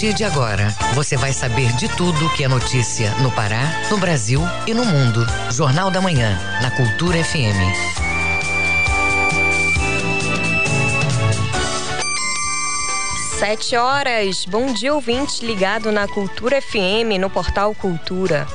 partir de agora, você vai saber de tudo que é notícia no Pará, no Brasil e no mundo. Jornal da Manhã, na Cultura FM. Sete horas. Bom dia, ouvinte ligado na Cultura FM, no portal Cultura.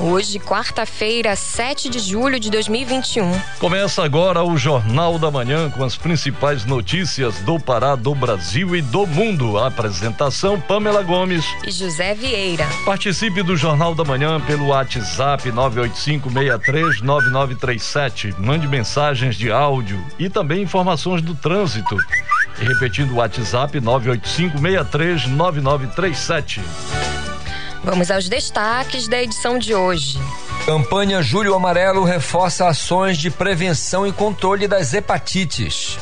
Hoje, quarta-feira, 7 de julho de 2021. Começa agora o Jornal da Manhã com as principais notícias do Pará, do Brasil e do mundo. A apresentação: Pamela Gomes e José Vieira. Participe do Jornal da Manhã pelo WhatsApp 985639937. Mande mensagens de áudio e também informações do trânsito. E repetindo o WhatsApp 985639937. Vamos aos destaques da edição de hoje. Campanha Julho Amarelo reforça ações de prevenção e controle das hepatites.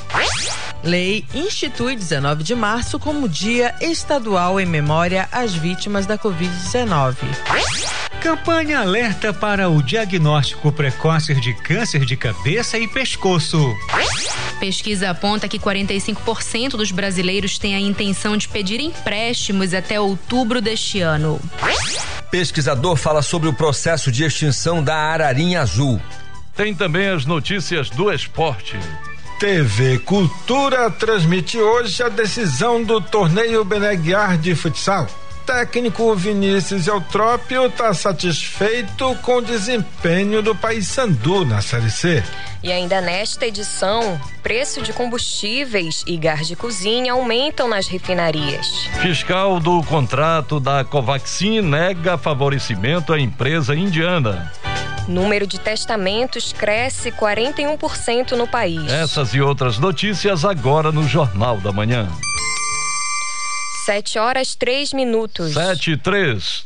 Lei institui 19 de março como Dia Estadual em memória às vítimas da Covid-19. Campanha alerta para o diagnóstico precoce de câncer de cabeça e pescoço. Pesquisa aponta que 45% dos brasileiros têm a intenção de pedir empréstimos até outubro deste ano. Pesquisador fala sobre o processo de extinção da ararinha azul. Tem também as notícias do esporte. TV Cultura transmite hoje a decisão do torneio Beneguiar de futsal técnico Vinícius Eutrópio está satisfeito com o desempenho do Paysandu na Série C. E ainda nesta edição, preço de combustíveis e gás de cozinha aumentam nas refinarias. Fiscal do contrato da Covaxin nega favorecimento à empresa indiana. Número de testamentos cresce 41% no país. Essas e outras notícias agora no Jornal da Manhã. 7 horas 3 minutos. 7 e 3.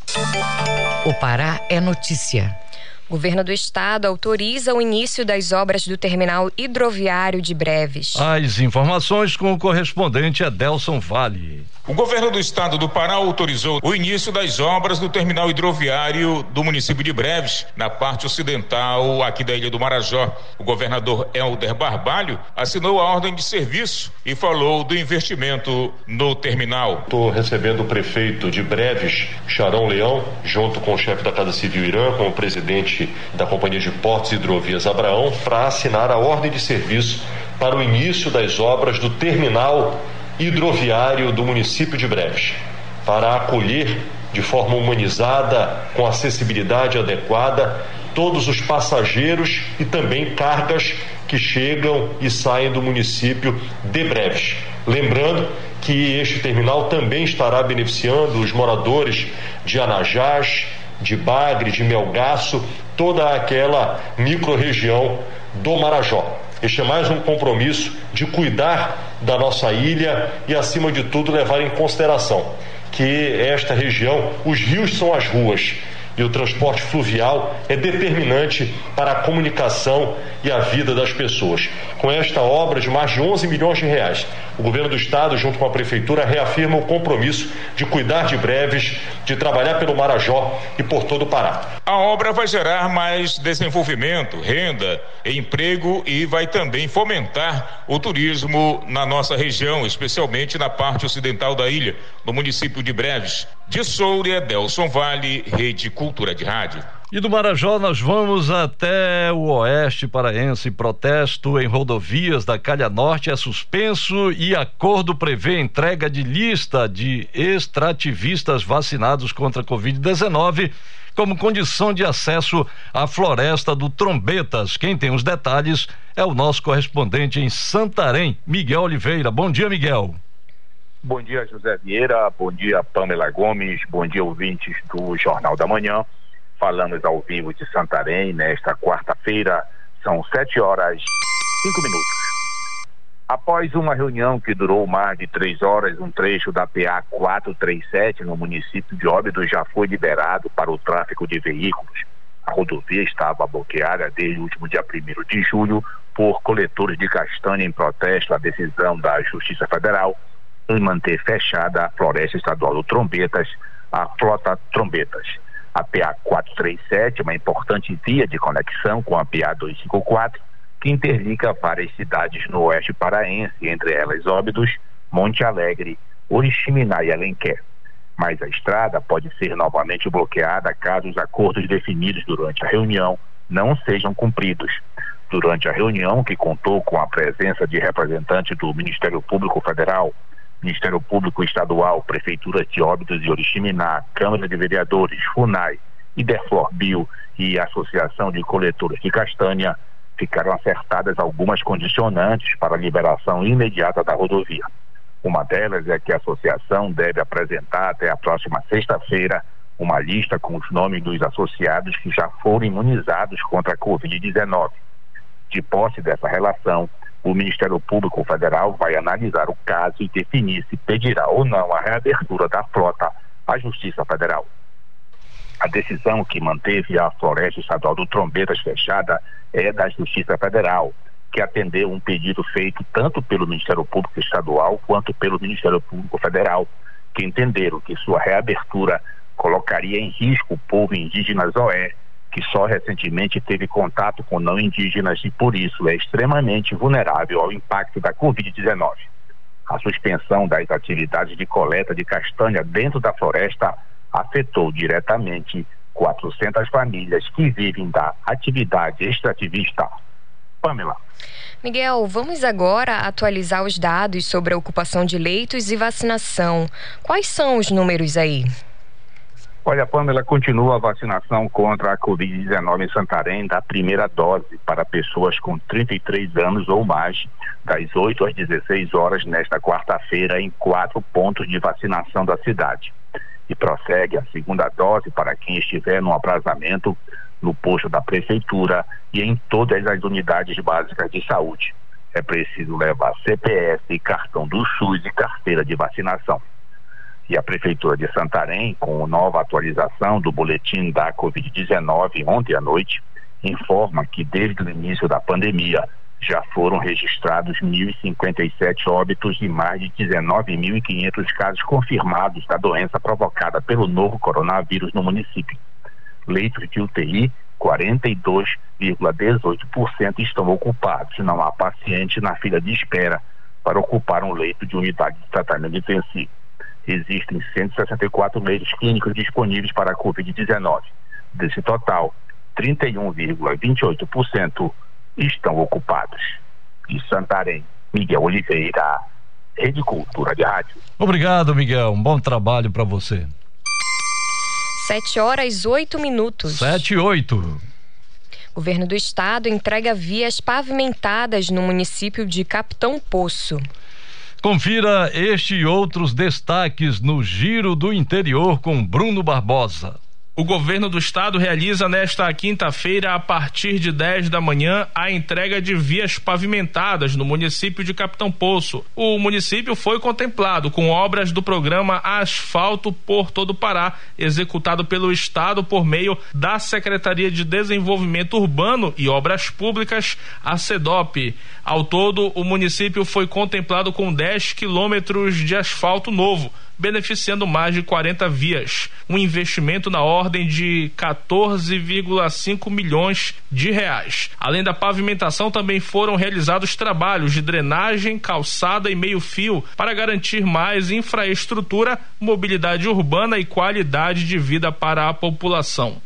O Pará é notícia. Governo do Estado autoriza o início das obras do terminal hidroviário de Breves. As informações com o correspondente Adelson Vale. O governo do estado do Pará autorizou o início das obras do terminal hidroviário do município de Breves, na parte ocidental aqui da ilha do Marajó. O governador Helder Barbalho assinou a ordem de serviço e falou do investimento no terminal. Estou recebendo o prefeito de Breves, Charão Leão, junto com o chefe da Casa Civil Irã, com o presidente da Companhia de Portos e Hidrovias Abraão, para assinar a ordem de serviço para o início das obras do terminal hidroviário do município de Breves, para acolher de forma humanizada, com acessibilidade adequada, todos os passageiros e também cargas que chegam e saem do município de Breves. Lembrando que este terminal também estará beneficiando os moradores de Anajás, de Bagre, de Melgaço, toda aquela microrregião do Marajó. Este é mais um compromisso de cuidar da nossa ilha e, acima de tudo, levar em consideração que esta região, os rios são as ruas e o transporte fluvial é determinante para a comunicação e a vida das pessoas. Com esta obra de mais de 11 milhões de reais, o governo do estado, junto com a prefeitura, reafirma o compromisso de cuidar de breves, de trabalhar pelo Marajó e por todo o Pará. A obra vai gerar mais desenvolvimento, renda, emprego e vai também fomentar o turismo na nossa região, especialmente na parte ocidental da ilha, no município de Breves. De Soura, Delson Vale, Rede Cultura de Rádio. E do Marajó nós vamos até o oeste paraense. Protesto em rodovias da Calha Norte é suspenso e acordo prevê entrega de lista de extrativistas vacinados contra a Covid-19 como condição de acesso à floresta do Trombetas. Quem tem os detalhes é o nosso correspondente em Santarém, Miguel Oliveira. Bom dia, Miguel. Bom dia, José Vieira. Bom dia, Pamela Gomes. Bom dia, ouvintes do Jornal da Manhã. Falamos ao vivo de Santarém nesta quarta-feira. São sete horas cinco minutos. Após uma reunião que durou mais de três horas, um trecho da PA 437 no município de Óbidos já foi liberado para o tráfego de veículos. A rodovia estava bloqueada desde o último dia 1 de julho por coletores de castanha em protesto à decisão da Justiça Federal em manter fechada a Floresta Estadual do Trombetas, a Frota Trombetas. A PA 437 é uma importante via de conexão com a PA 254, que interliga várias cidades no oeste paraense, entre elas Óbidos, Monte Alegre, Oriximiná e Alenquer. mas a estrada pode ser novamente bloqueada caso os acordos definidos durante a reunião não sejam cumpridos. Durante a reunião, que contou com a presença de representantes do Ministério Público Federal, Ministério Público Estadual, Prefeituras de Óbidos e Oriximiná, Câmara de Vereadores, FUNAI, Iderflorbio e Associação de Coletores de Castanha, ficaram acertadas algumas condicionantes para a liberação imediata da rodovia. Uma delas é que a associação deve apresentar até a próxima sexta-feira uma lista com os nomes dos associados que já foram imunizados contra a Covid-19. De posse dessa relação, o Ministério Público Federal vai analisar o caso e definir se pedirá ou não a reabertura da frota à Justiça Federal. A decisão que manteve a Floresta Estadual do Trombetas fechada é da Justiça Federal, que atendeu um pedido feito tanto pelo Ministério Público Estadual quanto pelo Ministério Público Federal, que entenderam que sua reabertura colocaria em risco o povo indígena Zoé, que só recentemente teve contato com não indígenas e por isso é extremamente vulnerável ao impacto da Covid-19. A suspensão das atividades de coleta de castanha dentro da floresta afetou diretamente 400 famílias que vivem da atividade extrativista. Pamela. Miguel, vamos agora atualizar os dados sobre a ocupação de leitos e vacinação. Quais são os números aí? Olha, Pamela, continua a vacinação contra a Covid-19 em Santarém da primeira dose para pessoas com 33 anos ou mais, das 8 às 16 horas nesta quarta-feira, em quatro pontos de vacinação da cidade. E prossegue a segunda dose para quem estiver no aprazamento no posto da prefeitura e em todas as unidades básicas de saúde. É preciso levar CPF, cartão do SUS e carteira de vacinação e a Prefeitura de Santarém, com nova atualização do boletim da Covid-19 ontem à noite, informa que desde o início da pandemia já foram registrados 1.057 óbitos e mais de 19.500 casos confirmados da doença provocada pelo novo coronavírus no município. Leitos de UTI, 42,18% estão ocupados. Não há paciente na fila de espera para ocupar um leito de unidade de tratamento intensivo existem 164 leitos clínicos disponíveis para a Covid-19. Desse total, 31,28% estão ocupados. De Santarém, Miguel Oliveira, Rede Cultura de Rádio. Obrigado, Miguel. Um bom trabalho para você. Sete horas oito minutos. Sete e oito. Governo do Estado entrega vias pavimentadas no município de Capitão Poço. Confira este e outros destaques no Giro do Interior com Bruno Barbosa. O governo do estado realiza nesta quinta-feira, a partir de 10 da manhã, a entrega de vias pavimentadas no município de Capitão Poço. O município foi contemplado com obras do programa Asfalto por todo Pará, executado pelo estado por meio da Secretaria de Desenvolvimento Urbano e Obras Públicas, a SEDOP. Ao todo, o município foi contemplado com 10 quilômetros de asfalto novo beneficiando mais de 40 vias. Um investimento na ordem de 14,5 milhões de reais. Além da pavimentação, também foram realizados trabalhos de drenagem, calçada e meio-fio para garantir mais infraestrutura, mobilidade urbana e qualidade de vida para a população.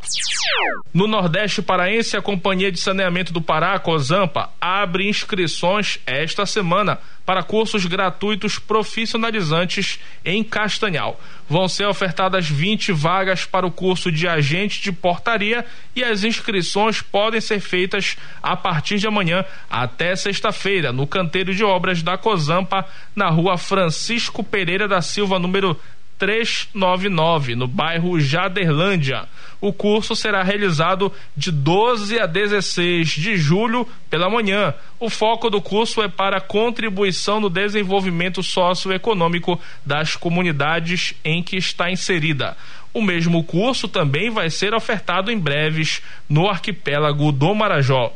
No Nordeste Paraense, a Companhia de Saneamento do Pará, COSAMPA, abre inscrições esta semana para cursos gratuitos profissionalizantes em Castanhal. Vão ser ofertadas 20 vagas para o curso de agente de portaria e as inscrições podem ser feitas a partir de amanhã até sexta-feira no canteiro de obras da Cozampa, na rua Francisco Pereira da Silva, número 399, no bairro Jaderlândia. O curso será realizado de 12 a 16 de julho pela manhã. O foco do curso é para a contribuição no desenvolvimento socioeconômico das comunidades em que está inserida. O mesmo curso também vai ser ofertado em breves no arquipélago do Marajó.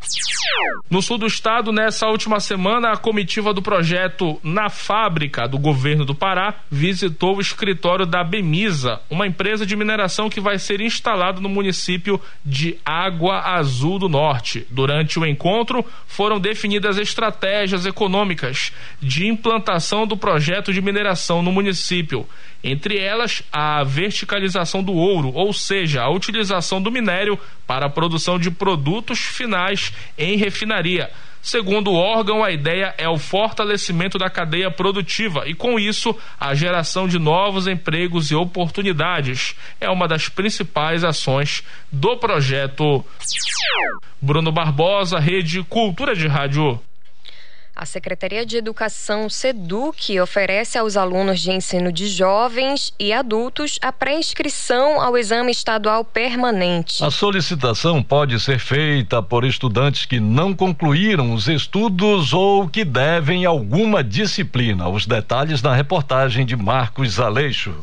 No sul do estado, nessa última semana, a comitiva do projeto Na Fábrica do governo do Pará visitou o escritório da Bemisa, uma empresa de mineração que vai ser instalado no município de Água Azul do Norte. Durante o encontro, foram definidas estratégias econômicas de implantação do projeto de mineração no município, entre elas a verticalização do ouro, ou seja, a utilização do minério para a produção de produtos finais em refinaria. Segundo o órgão, a ideia é o fortalecimento da cadeia produtiva e, com isso, a geração de novos empregos e oportunidades. É uma das principais ações do projeto. Bruno Barbosa, Rede Cultura de Rádio. A Secretaria de Educação SEDUC oferece aos alunos de ensino de jovens e adultos a pré-inscrição ao exame estadual permanente. A solicitação pode ser feita por estudantes que não concluíram os estudos ou que devem alguma disciplina. Os detalhes na reportagem de Marcos Aleixo.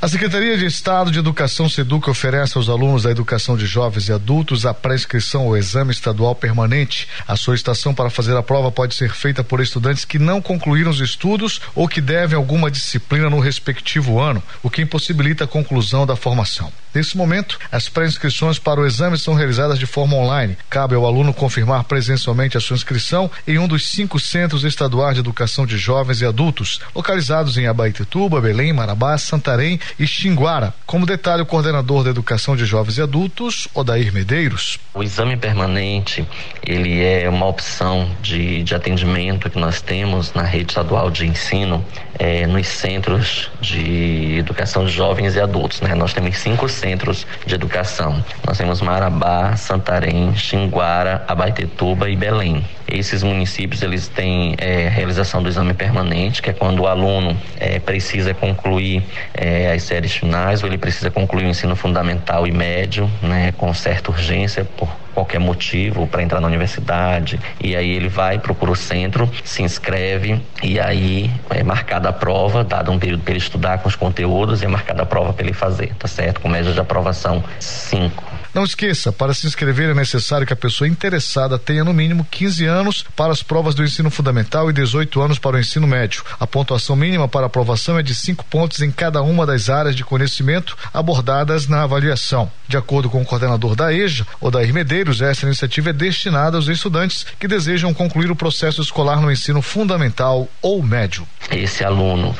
A Secretaria de Estado de Educação SEDUC oferece aos alunos da educação de jovens e adultos a pré-inscrição ao exame estadual permanente. A solicitação para fazer a prova pode ser feita por estudantes que não concluíram os estudos ou que devem alguma disciplina no respectivo ano, o que impossibilita a conclusão da formação. Nesse momento, as pré-inscrições para o exame são realizadas de forma online. Cabe ao aluno confirmar presencialmente a sua inscrição em um dos cinco centros estaduais de educação de jovens e adultos, localizados em Abaetetuba, Belém, Marabá, Santarém e Xinguara. Como detalhe o coordenador da Educação de Jovens e Adultos, Odair Medeiros. O exame permanente, ele é uma opção de, de atendimento que nós temos na rede estadual de ensino, é, nos centros de educação de jovens e adultos. Né? Nós temos cinco centros de educação. Nós temos Marabá, Santarém, Xinguara, Abaetetuba e Belém. Esses municípios eles têm é, realização do exame permanente, que é quando o aluno é, precisa concluir é, as séries finais ou ele precisa concluir o ensino fundamental e médio, né, com certa urgência por qualquer motivo para entrar na universidade e aí ele vai procura o centro se inscreve e aí é marcada a prova dado um período para ele estudar com os conteúdos e é marcada a prova para ele fazer tá certo? Com média de aprovação 5 não esqueça, para se inscrever é necessário que a pessoa interessada tenha no mínimo 15 anos para as provas do ensino fundamental e 18 anos para o ensino médio. A pontuação mínima para aprovação é de 5 pontos em cada uma das áreas de conhecimento abordadas na avaliação. De acordo com o coordenador da EJA, Odair Medeiros, essa iniciativa é destinada aos estudantes que desejam concluir o processo escolar no ensino fundamental ou médio. Esse aluno,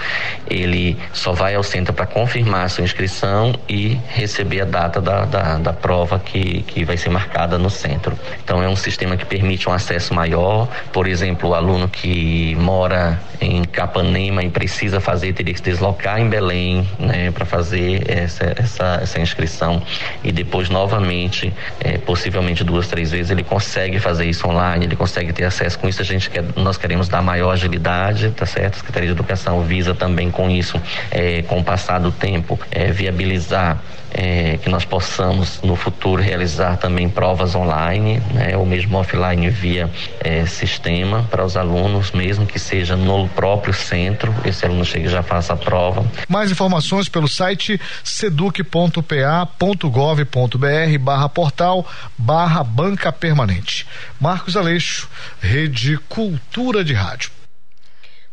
ele só vai ao centro para confirmar sua inscrição e receber a data da, da, da prova prova que, que vai ser marcada no centro. Então é um sistema que permite um acesso maior. Por exemplo, o aluno que mora em Capanema e precisa fazer, teria que se deslocar em Belém né, para fazer essa, essa, essa inscrição e depois novamente, é, possivelmente duas, três vezes, ele consegue fazer isso online, ele consegue ter acesso com isso. A gente quer, nós queremos dar maior agilidade, tá certo? A Secretaria de Educação visa também com isso, é, com o passar do tempo, é, viabilizar é, que nós possamos no futuro realizar também provas online, né, ou mesmo offline via é, sistema para os alunos, mesmo que seja no próprio centro, esse aluno chega e já faça a prova. Mais informações pelo site seduc.pa.gov.br barra portal barra banca permanente. Marcos Aleixo, Rede Cultura de Rádio.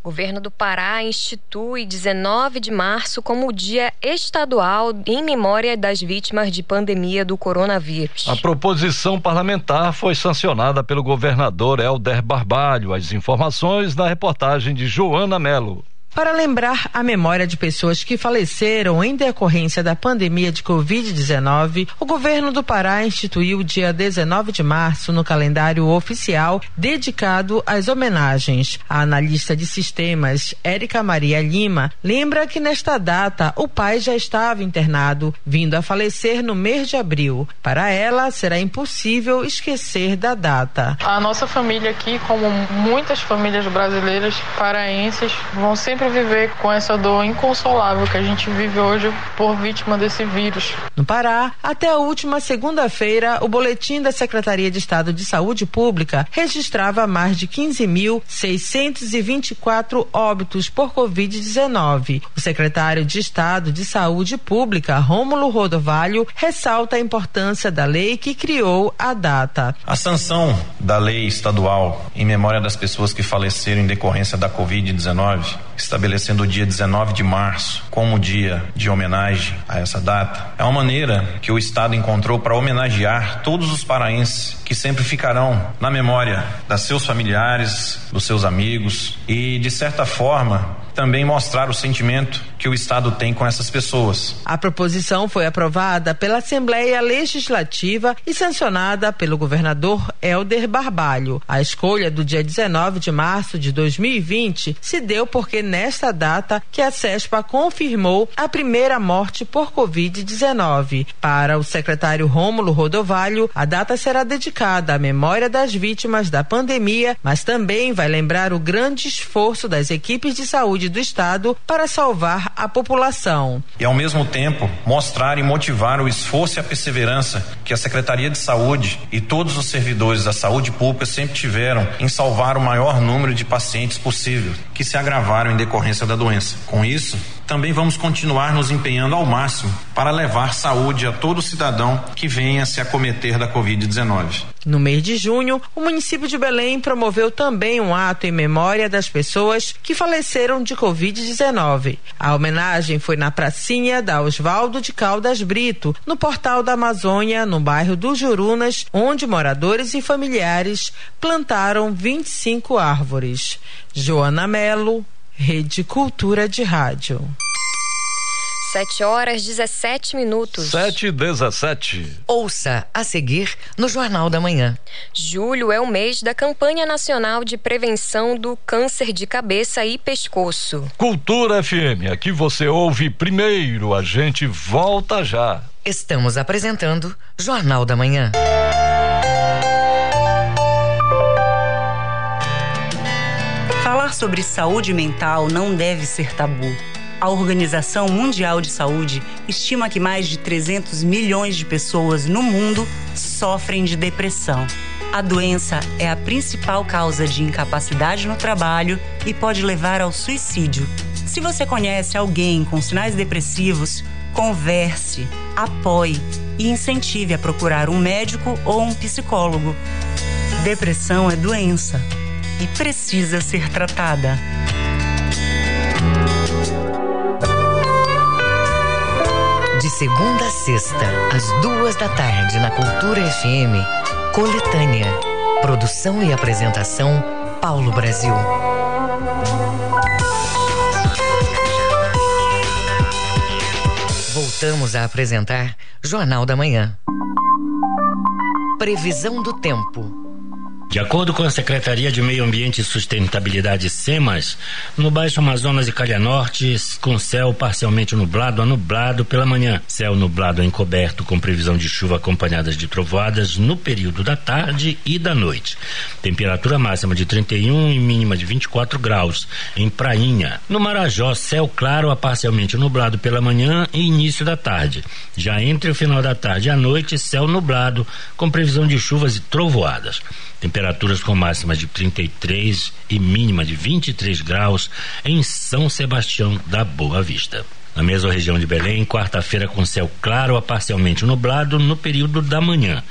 Governo do Pará institui 19 de março como Dia Estadual em memória das vítimas de pandemia do coronavírus. A proposição parlamentar foi sancionada pelo governador Helder Barbalho. As informações na reportagem de Joana Melo. Para lembrar a memória de pessoas que faleceram em decorrência da pandemia de Covid-19, o governo do Pará instituiu o dia 19 de março no calendário oficial dedicado às homenagens. A analista de sistemas, Érica Maria Lima, lembra que nesta data o pai já estava internado, vindo a falecer no mês de abril. Para ela, será impossível esquecer da data. A nossa família aqui, como muitas famílias brasileiras paraenses, vão sempre viver com essa dor inconsolável que a gente vive hoje por vítima desse vírus. No Pará, até a última segunda-feira, o boletim da Secretaria de Estado de Saúde Pública registrava mais de 15.624 óbitos por Covid-19. O secretário de Estado de Saúde Pública, Rômulo Rodovalho, ressalta a importância da lei que criou a data. A sanção da lei estadual em memória das pessoas que faleceram em decorrência da Covid-19 estabelecendo o dia 19 de março como dia de homenagem a essa data, é uma maneira que o Estado encontrou para homenagear todos os paraenses que sempre ficarão na memória das seus familiares, dos seus amigos e, de certa forma, também mostrar o sentimento que o Estado tem com essas pessoas. A proposição foi aprovada pela Assembleia Legislativa e sancionada pelo governador Helder Barbalho. A escolha do dia 19 de março de 2020 se deu porque nesta data que a CESPA confirmou a primeira morte por Covid-19. Para o secretário Rômulo Rodovalho, a data será dedicada à memória das vítimas da pandemia, mas também vai lembrar o grande esforço das equipes de saúde do Estado para salvar a população. E, ao mesmo tempo, mostrar e motivar o esforço e a perseverança que a Secretaria de Saúde e todos os servidores da saúde pública sempre tiveram em salvar o maior número de pacientes possível que se agravaram em decorrência da doença. Com isso, também vamos continuar nos empenhando ao máximo para levar saúde a todo cidadão que venha se acometer da Covid-19. No mês de junho, o município de Belém promoveu também um ato em memória das pessoas que faleceram de Covid-19. A homenagem foi na pracinha da Osvaldo de Caldas Brito, no Portal da Amazônia, no bairro do Jurunas, onde moradores e familiares plantaram 25 árvores. Joana Melo, Rede Cultura de Rádio. 7 horas 17 minutos. 7 e 17. Ouça a seguir no Jornal da Manhã. Julho é o mês da campanha nacional de prevenção do câncer de cabeça e pescoço. Cultura FM, aqui você ouve primeiro, a gente volta já. Estamos apresentando Jornal da Manhã. Falar sobre saúde mental não deve ser tabu. A Organização Mundial de Saúde estima que mais de 300 milhões de pessoas no mundo sofrem de depressão. A doença é a principal causa de incapacidade no trabalho e pode levar ao suicídio. Se você conhece alguém com sinais depressivos, converse, apoie e incentive a procurar um médico ou um psicólogo. Depressão é doença e precisa ser tratada. De segunda a sexta, às duas da tarde, na Cultura FM, Coletânea. Produção e apresentação, Paulo Brasil. Voltamos a apresentar Jornal da Manhã. Previsão do tempo. De acordo com a Secretaria de Meio Ambiente e Sustentabilidade SEMAS, no Baixo Amazonas e Calha Norte, com céu parcialmente nublado a nublado pela manhã, céu nublado a encoberto com previsão de chuva acompanhadas de trovoadas no período da tarde e da noite. Temperatura máxima de 31 e mínima de 24 graus em Prainha. No Marajó, céu claro a parcialmente nublado pela manhã e início da tarde. Já entre o final da tarde e a noite, céu nublado com previsão de chuvas e trovoadas. Temperaturas com máxima de 33 e mínima de 23 graus em São Sebastião da Boa Vista. Na mesma região de Belém, quarta-feira com céu claro a parcialmente nublado no período da manhã.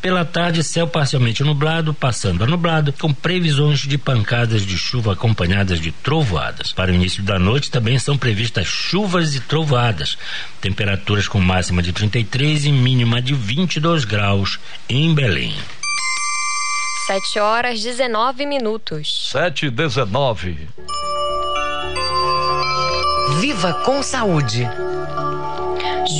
Pela tarde, céu parcialmente nublado, passando a nublado, com previsões de pancadas de chuva acompanhadas de trovoadas. Para o início da noite também são previstas chuvas e trovoadas. Temperaturas com máxima de 33 e mínima de 22 graus em Belém. 7 horas 19 minutos. 7 e 19. Viva com saúde.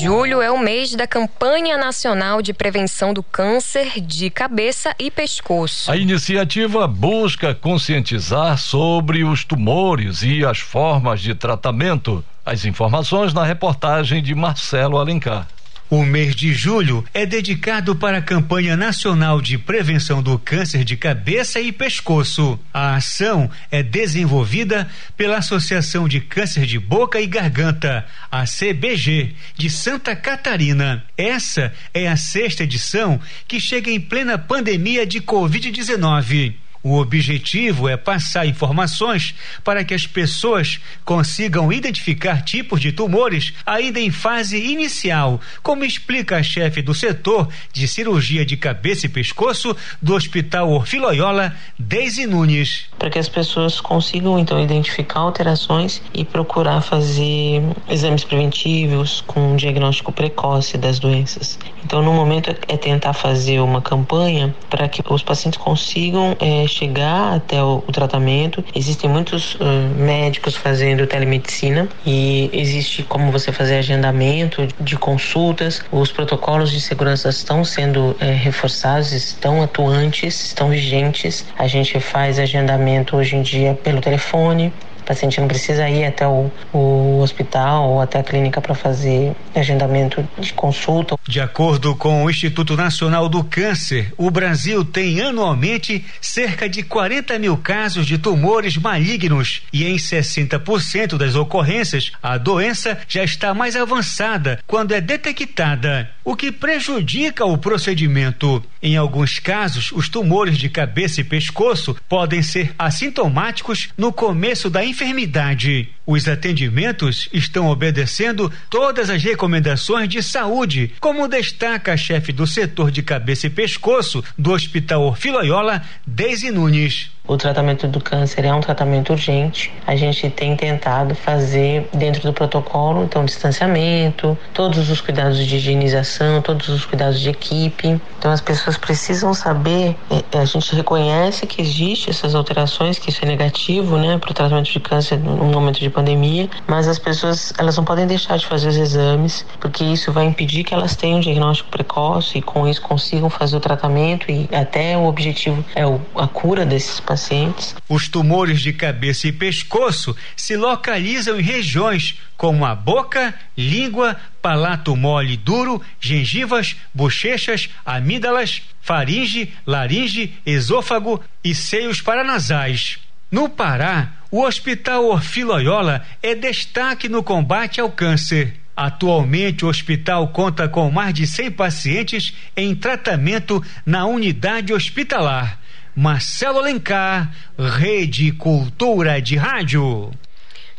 Julho é o mês da campanha nacional de prevenção do câncer de cabeça e pescoço. A iniciativa busca conscientizar sobre os tumores e as formas de tratamento. As informações na reportagem de Marcelo Alencar. O mês de julho é dedicado para a campanha nacional de prevenção do câncer de cabeça e pescoço. A ação é desenvolvida pela Associação de Câncer de Boca e Garganta, a CBG, de Santa Catarina. Essa é a sexta edição que chega em plena pandemia de Covid-19. O objetivo é passar informações para que as pessoas consigam identificar tipos de tumores ainda em fase inicial, como explica a chefe do setor de cirurgia de cabeça e pescoço do Hospital Orfiloiola, Deise Nunes. Para que as pessoas consigam então identificar alterações e procurar fazer exames preventivos com um diagnóstico precoce das doenças. Então, no momento é tentar fazer uma campanha para que os pacientes consigam é, chegar até o, o, tratamento. Existem muitos uh, médicos fazendo telemedicina e existe como você fazer agendamento de consultas. Os protocolos de segurança estão sendo reforçados, estão atuantes, estão vigentes. A gente faz agendamento hoje em dia pelo telefone, paciente não precisa ir até o, o hospital ou até a clínica para fazer agendamento de consulta. De acordo com o Instituto Nacional do Câncer, o Brasil tem anualmente cerca de 40 mil casos de tumores malignos e em 60% das ocorrências a doença já está mais avançada quando é detectada, o que prejudica o procedimento. Em alguns casos, os tumores de cabeça e pescoço podem ser assintomáticos no começo da infecção enfermidade. Os atendimentos estão obedecendo todas as recomendações de saúde, como destaca a chefe do setor de cabeça e pescoço do Hospital Orfiloiola, Deise Nunes. O tratamento do câncer é um tratamento urgente. A gente tem tentado fazer dentro do protocolo, então distanciamento, todos os cuidados de higienização, todos os cuidados de equipe. Então as pessoas precisam saber, é, a gente reconhece que existe essas alterações, que isso é negativo, né, para o tratamento de câncer no momento de pandemia, mas as pessoas elas não podem deixar de fazer os exames, porque isso vai impedir que elas tenham um diagnóstico precoce e com isso consigam fazer o tratamento e até o objetivo é a cura desses pacientes pacientes. Os tumores de cabeça e pescoço se localizam em regiões como a boca, língua, palato mole duro, gengivas, bochechas, amígdalas, faringe, laringe, esôfago e seios paranasais. No Pará, o Hospital Orfiloiola é destaque no combate ao câncer. Atualmente, o hospital conta com mais de 100 pacientes em tratamento na unidade hospitalar. Marcelo Alencar, Rede Cultura de Rádio.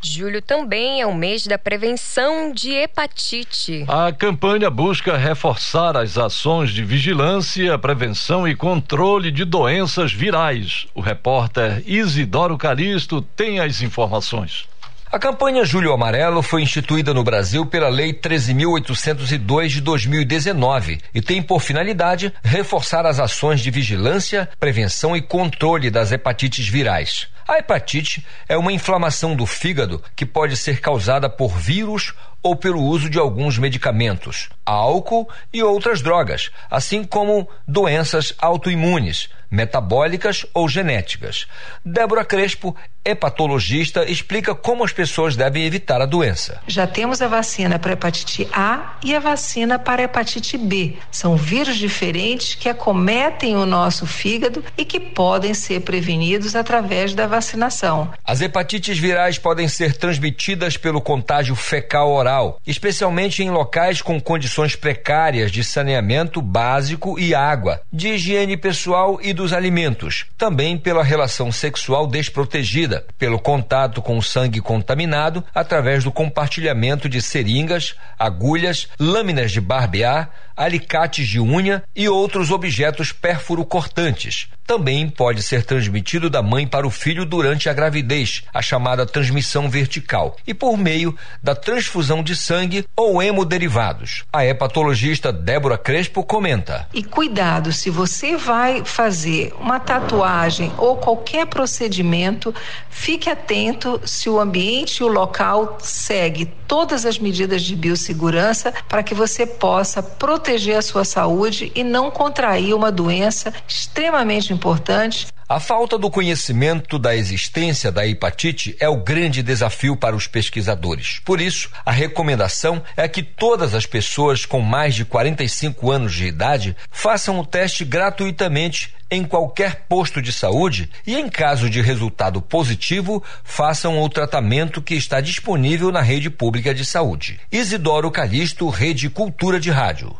Julho também é o mês da prevenção de hepatite. A campanha busca reforçar as ações de vigilância, prevenção e controle de doenças virais. O repórter Isidoro Calisto tem as informações. A campanha Julho Amarelo foi instituída no Brasil pela Lei 13.802 de 2019 e tem por finalidade reforçar as ações de vigilância, prevenção e controle das hepatites virais. A hepatite é uma inflamação do fígado que pode ser causada por vírus ou pelo uso de alguns medicamentos, álcool e outras drogas, assim como doenças autoimunes, metabólicas ou genéticas. Débora Crespo, hepatologista, explica como as pessoas devem evitar a doença. Já temos a vacina para hepatite A e a vacina para hepatite B. São vírus diferentes que acometem o nosso fígado e que podem ser prevenidos através da vacinação. As hepatites virais podem ser transmitidas pelo contágio fecal oral, especialmente em locais com condições precárias de saneamento básico e água, de higiene pessoal e dos alimentos, também pela relação sexual desprotegida, pelo contato com sangue contaminado através do compartilhamento de seringas, agulhas, lâminas de barbear, alicates de unha e outros objetos pérfuro-cortantes. Também pode ser transmitido da mãe para o filho durante a gravidez, a chamada transmissão vertical, e por meio da transfusão de sangue ou hemoderivados. A hepatologista Débora Crespo comenta. E cuidado, se você vai fazer uma tatuagem ou qualquer procedimento, fique atento se o ambiente e o local segue todas as medidas de biossegurança para que você possa proteger proteger a sua saúde e não contrair uma doença extremamente importante. A falta do conhecimento da existência da hepatite é o grande desafio para os pesquisadores. Por isso, a recomendação é que todas as pessoas com mais de 45 anos de idade façam o teste gratuitamente em qualquer posto de saúde e, em caso de resultado positivo, façam o tratamento que está disponível na rede pública de saúde. Isidoro Calixto, Rede Cultura de Rádio.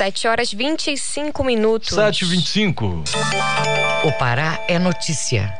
7 horas 25 minutos. 7 e 25 O Pará é notícia.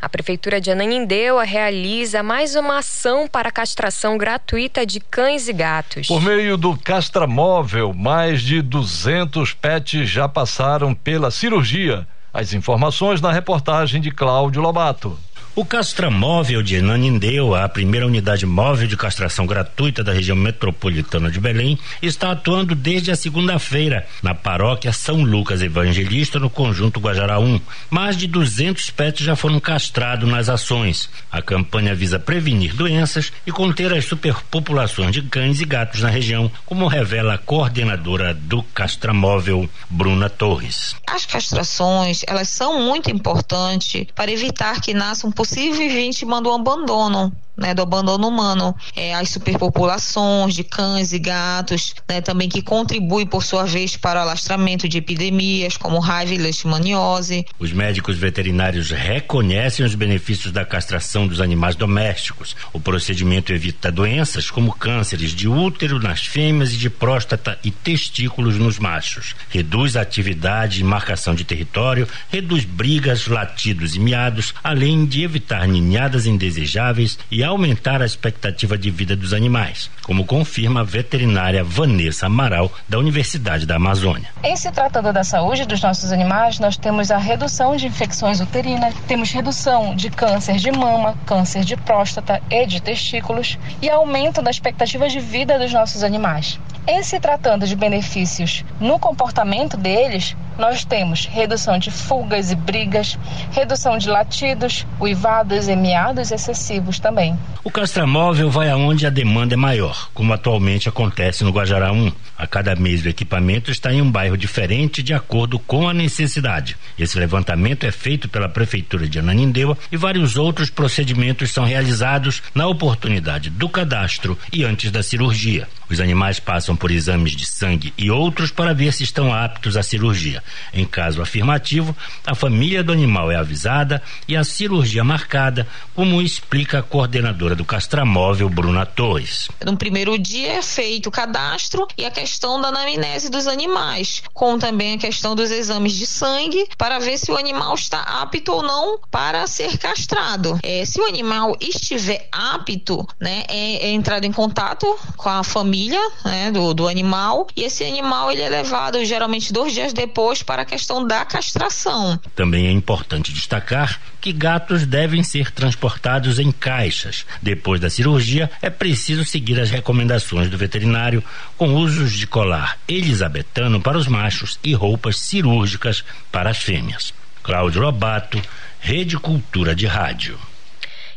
A Prefeitura de Ananindeua realiza mais uma ação para castração gratuita de cães e gatos. Por meio do castramóvel, mais de 200 pets já passaram pela cirurgia. As informações na reportagem de Cláudio Lobato. O Castramóvel de Nanindeua, a primeira unidade móvel de castração gratuita da região metropolitana de Belém, está atuando desde a segunda-feira na paróquia São Lucas Evangelista, no conjunto Guajará 1. Mais de 200 pets já foram castrados nas ações. A campanha visa prevenir doenças e conter as superpopulações de cães e gatos na região, como revela a coordenadora do Castramóvel, Bruna Torres. As castrações, elas são muito importantes para evitar que nasçam possível vítima do abandono né, do abandono humano, é, as superpopulações de cães e gatos, né, também que contribui por sua vez para o alastramento de epidemias como raiva e leishmaniose. Os médicos veterinários reconhecem os benefícios da castração dos animais domésticos. O procedimento evita doenças como cânceres de útero nas fêmeas e de próstata e testículos nos machos. Reduz a atividade e marcação de território, reduz brigas, latidos e miados, além de evitar ninhadas indesejáveis e aumentar a expectativa de vida dos animais, como confirma a veterinária Vanessa Amaral, da Universidade da Amazônia. Em se tratando da saúde dos nossos animais, nós temos a redução de infecções uterinas, temos redução de câncer de mama, câncer de próstata e de testículos e aumento da expectativa de vida dos nossos animais. Em se tratando de benefícios no comportamento deles, nós temos redução de fugas e brigas, redução de latidos, uivados e miados excessivos também. O castramóvel vai aonde a demanda é maior, como atualmente acontece no Guajará 1. A cada mês o equipamento está em um bairro diferente de acordo com a necessidade. Esse levantamento é feito pela Prefeitura de Ananindeua e vários outros procedimentos são realizados na oportunidade do cadastro e antes da cirurgia. Os animais passam por exames de sangue e outros para ver se estão aptos à cirurgia. Em caso afirmativo, a família do animal é avisada e a cirurgia marcada, como explica a coordenadora do castramóvel, Bruna Torres. No primeiro dia é feito o cadastro e a questão da anamnese dos animais, com também a questão dos exames de sangue para ver se o animal está apto ou não para ser castrado. É, se o animal estiver apto, né, é, é entrado em contato com a família família né, do, do animal e esse animal ele é levado geralmente dois dias depois para a questão da castração. Também é importante destacar que gatos devem ser transportados em caixas. Depois da cirurgia, é preciso seguir as recomendações do veterinário com usos de colar elisabetano para os machos e roupas cirúrgicas para as fêmeas. Cláudio Lobato, Rede Cultura de Rádio.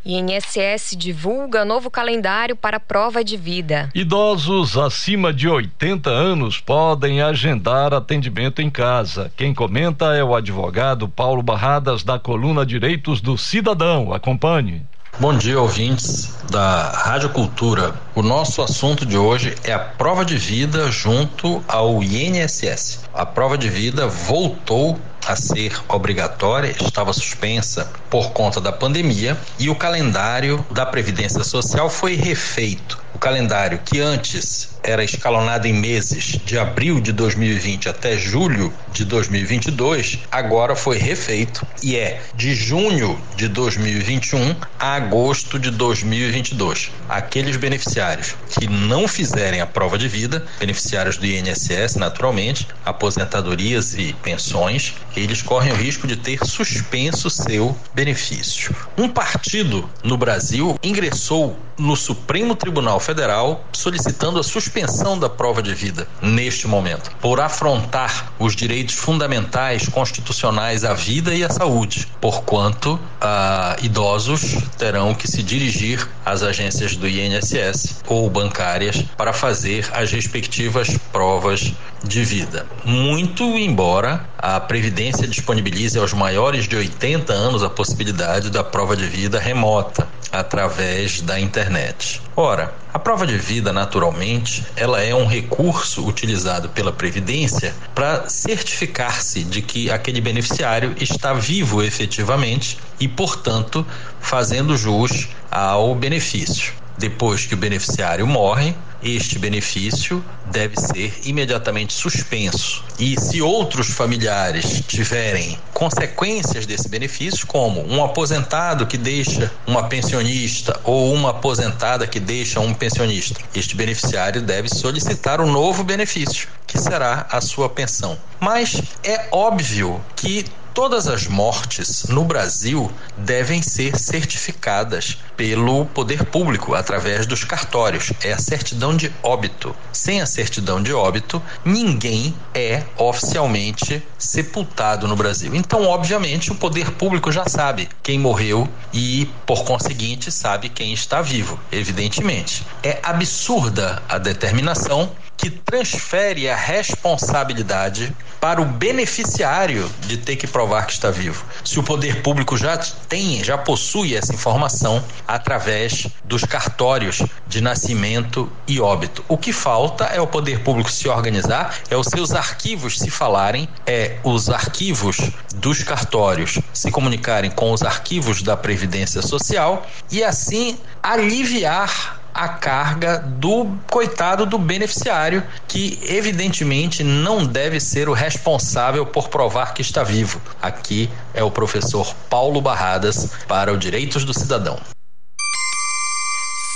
INSS divulga novo calendário para prova de vida. Idosos acima de 80 anos podem agendar atendimento em casa. Quem comenta é o advogado Paulo Barradas, da coluna Direitos do Cidadão. Acompanhe. Bom dia, ouvintes da Rádio Cultura. O nosso assunto de hoje é a prova de vida junto ao INSS. A prova de vida voltou a ser obrigatória, estava suspensa por conta da pandemia e o calendário da Previdência Social foi refeito. O calendário que antes era escalonado em meses de abril de 2020 até julho de 2022, agora foi refeito e é de junho de 2021 a agosto de 2022. Aqueles beneficiários que não fizerem a prova de vida, beneficiários do INSS, naturalmente, aposentadorias e pensões, eles correm o risco de ter suspenso seu benefício. Um partido no Brasil ingressou no Supremo Tribunal Federal solicitando a suspensão da prova de vida neste momento, por afrontar os direitos fundamentais constitucionais à vida e à saúde, porquanto ah, idosos terão que se dirigir às agências do INSS ou bancárias para fazer as respectivas provas de vida. Muito embora a Previdência disponibilize aos maiores de 80 anos a possibilidade da prova de vida remota através da internet. Ora, a prova de vida, naturalmente, ela é um recurso utilizado pela Previdência para certificar-se de que aquele beneficiário está vivo efetivamente e, portanto, fazendo jus ao benefício. Depois que o beneficiário morre, este benefício deve ser imediatamente suspenso. E se outros familiares tiverem consequências desse benefício, como um aposentado que deixa uma pensionista ou uma aposentada que deixa um pensionista, este beneficiário deve solicitar um novo benefício, que será a sua pensão. Mas é óbvio que Todas as mortes no Brasil devem ser certificadas pelo poder público através dos cartórios. É a certidão de óbito. Sem a certidão de óbito, ninguém é oficialmente sepultado no Brasil. Então, obviamente, o poder público já sabe quem morreu e, por conseguinte, sabe quem está vivo, evidentemente. É absurda a determinação que transfere a responsabilidade para o beneficiário de ter que provar que está vivo. Se o poder público já tem, já possui essa informação através dos cartórios de nascimento e óbito. O que falta é o poder público se organizar, é os seus arquivos se falarem, é os arquivos dos cartórios se comunicarem com os arquivos da Previdência Social e assim aliviar a carga do coitado do beneficiário, que evidentemente não deve ser o responsável por provar que está vivo. Aqui é o professor Paulo Barradas para o Direitos do Cidadão.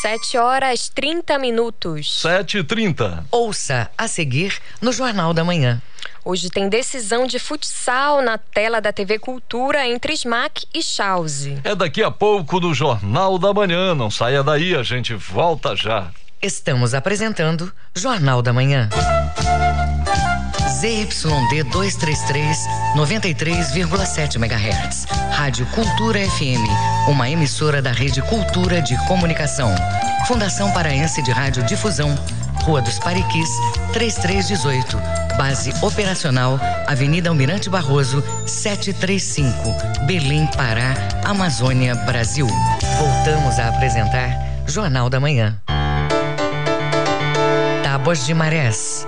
7 horas 30 minutos. 7 e 30 Ouça a seguir no Jornal da Manhã. Hoje tem decisão de futsal na tela da TV Cultura entre Smack e Chause. É daqui a pouco no Jornal da Manhã. Não saia daí, a gente volta já. Estamos apresentando Jornal da Manhã. ZYD 233, 93,7 MHz. Rádio Cultura FM, uma emissora da Rede Cultura de Comunicação. Fundação Paraense de Rádio Difusão, Rua dos Pariquis, 3318. Base operacional, Avenida Almirante Barroso, 735, Belém, Pará, Amazônia, Brasil. Voltamos a apresentar Jornal da Manhã. Tábuas de Marés.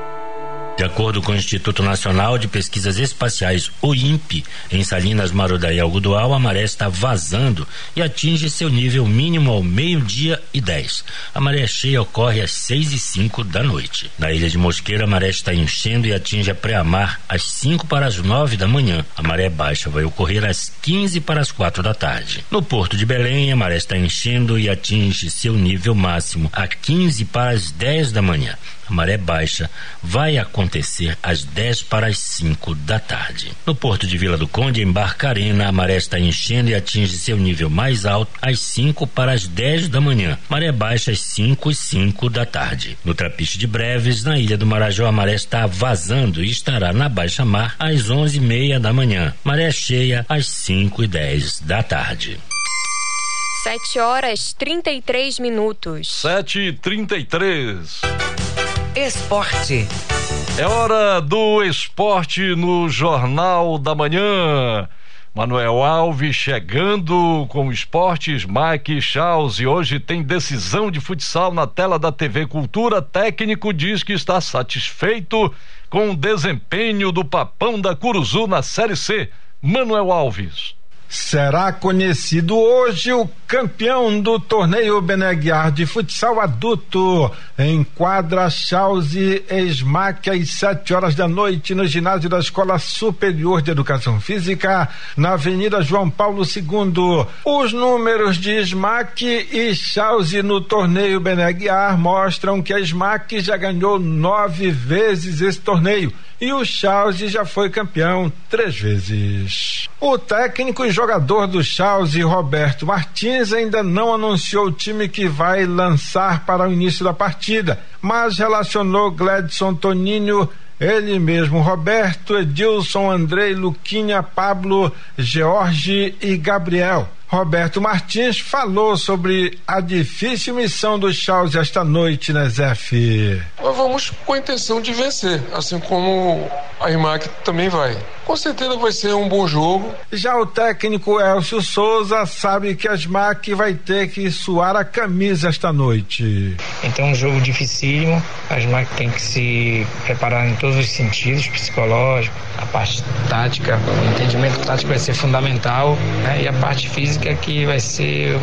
De acordo com o Instituto Nacional de Pesquisas Espaciais, o INPE, em Salinas Marodaí Algodual, a maré está vazando e atinge seu nível mínimo ao meio-dia e 10. A maré cheia ocorre às 6 e 5 da noite. Na ilha de Mosqueira, a maré está enchendo e atinge a pré-amar às 5 para as 9 da manhã. A maré baixa vai ocorrer às 15 para as 4 da tarde. No porto de Belém, a maré está enchendo e atinge seu nível máximo a 15 para as 10 da manhã. Maré baixa vai acontecer às 10 para as 5 da tarde. No porto de Vila do Conde, em Barcarena, a maré está enchendo e atinge seu nível mais alto às 5 para as 10 da manhã. Maré baixa às 5 e 5 da tarde. No Trapiche de Breves, na Ilha do Marajó, a maré está vazando e estará na baixa mar às 11 e meia da manhã. Maré cheia às 5 e 10 da tarde. 7 horas 33 minutos. 7 e 33 Esporte. É hora do esporte no Jornal da Manhã. Manuel Alves chegando com esportes, Mike Charles e hoje tem decisão de futsal na tela da TV Cultura. Técnico diz que está satisfeito com o desempenho do Papão da Curuzu na Série C. Manuel Alves. Será conhecido hoje o campeão do torneio Beneguiar de futsal adulto em quadra Chause Esmac às sete horas da noite no ginásio da Escola Superior de Educação Física na Avenida João Paulo II. Os números de Esmac e Chause no torneio Beneguiar mostram que a Esmac já ganhou nove vezes esse torneio e o Chause já foi campeão três vezes. O técnico e jogador do Chause, Roberto Martins, ainda não anunciou o time que vai lançar para o início da partida, mas relacionou Gladson Toninho ele mesmo, Roberto, Edilson, Andrei, Luquinha, Pablo, George e Gabriel. Roberto Martins falou sobre a difícil missão do Charles esta noite, né, Zef? Nós vamos com a intenção de vencer, assim como a IMAC também vai. Com certeza vai ser um bom jogo. Já o técnico Elcio Souza sabe que a SMAC vai ter que suar a camisa esta noite. Então é um jogo dificílimo. A SMAC tem que se preparar em todos os sentidos, psicológico, a parte tática, o entendimento tático vai ser fundamental, né? E a parte física que vai ser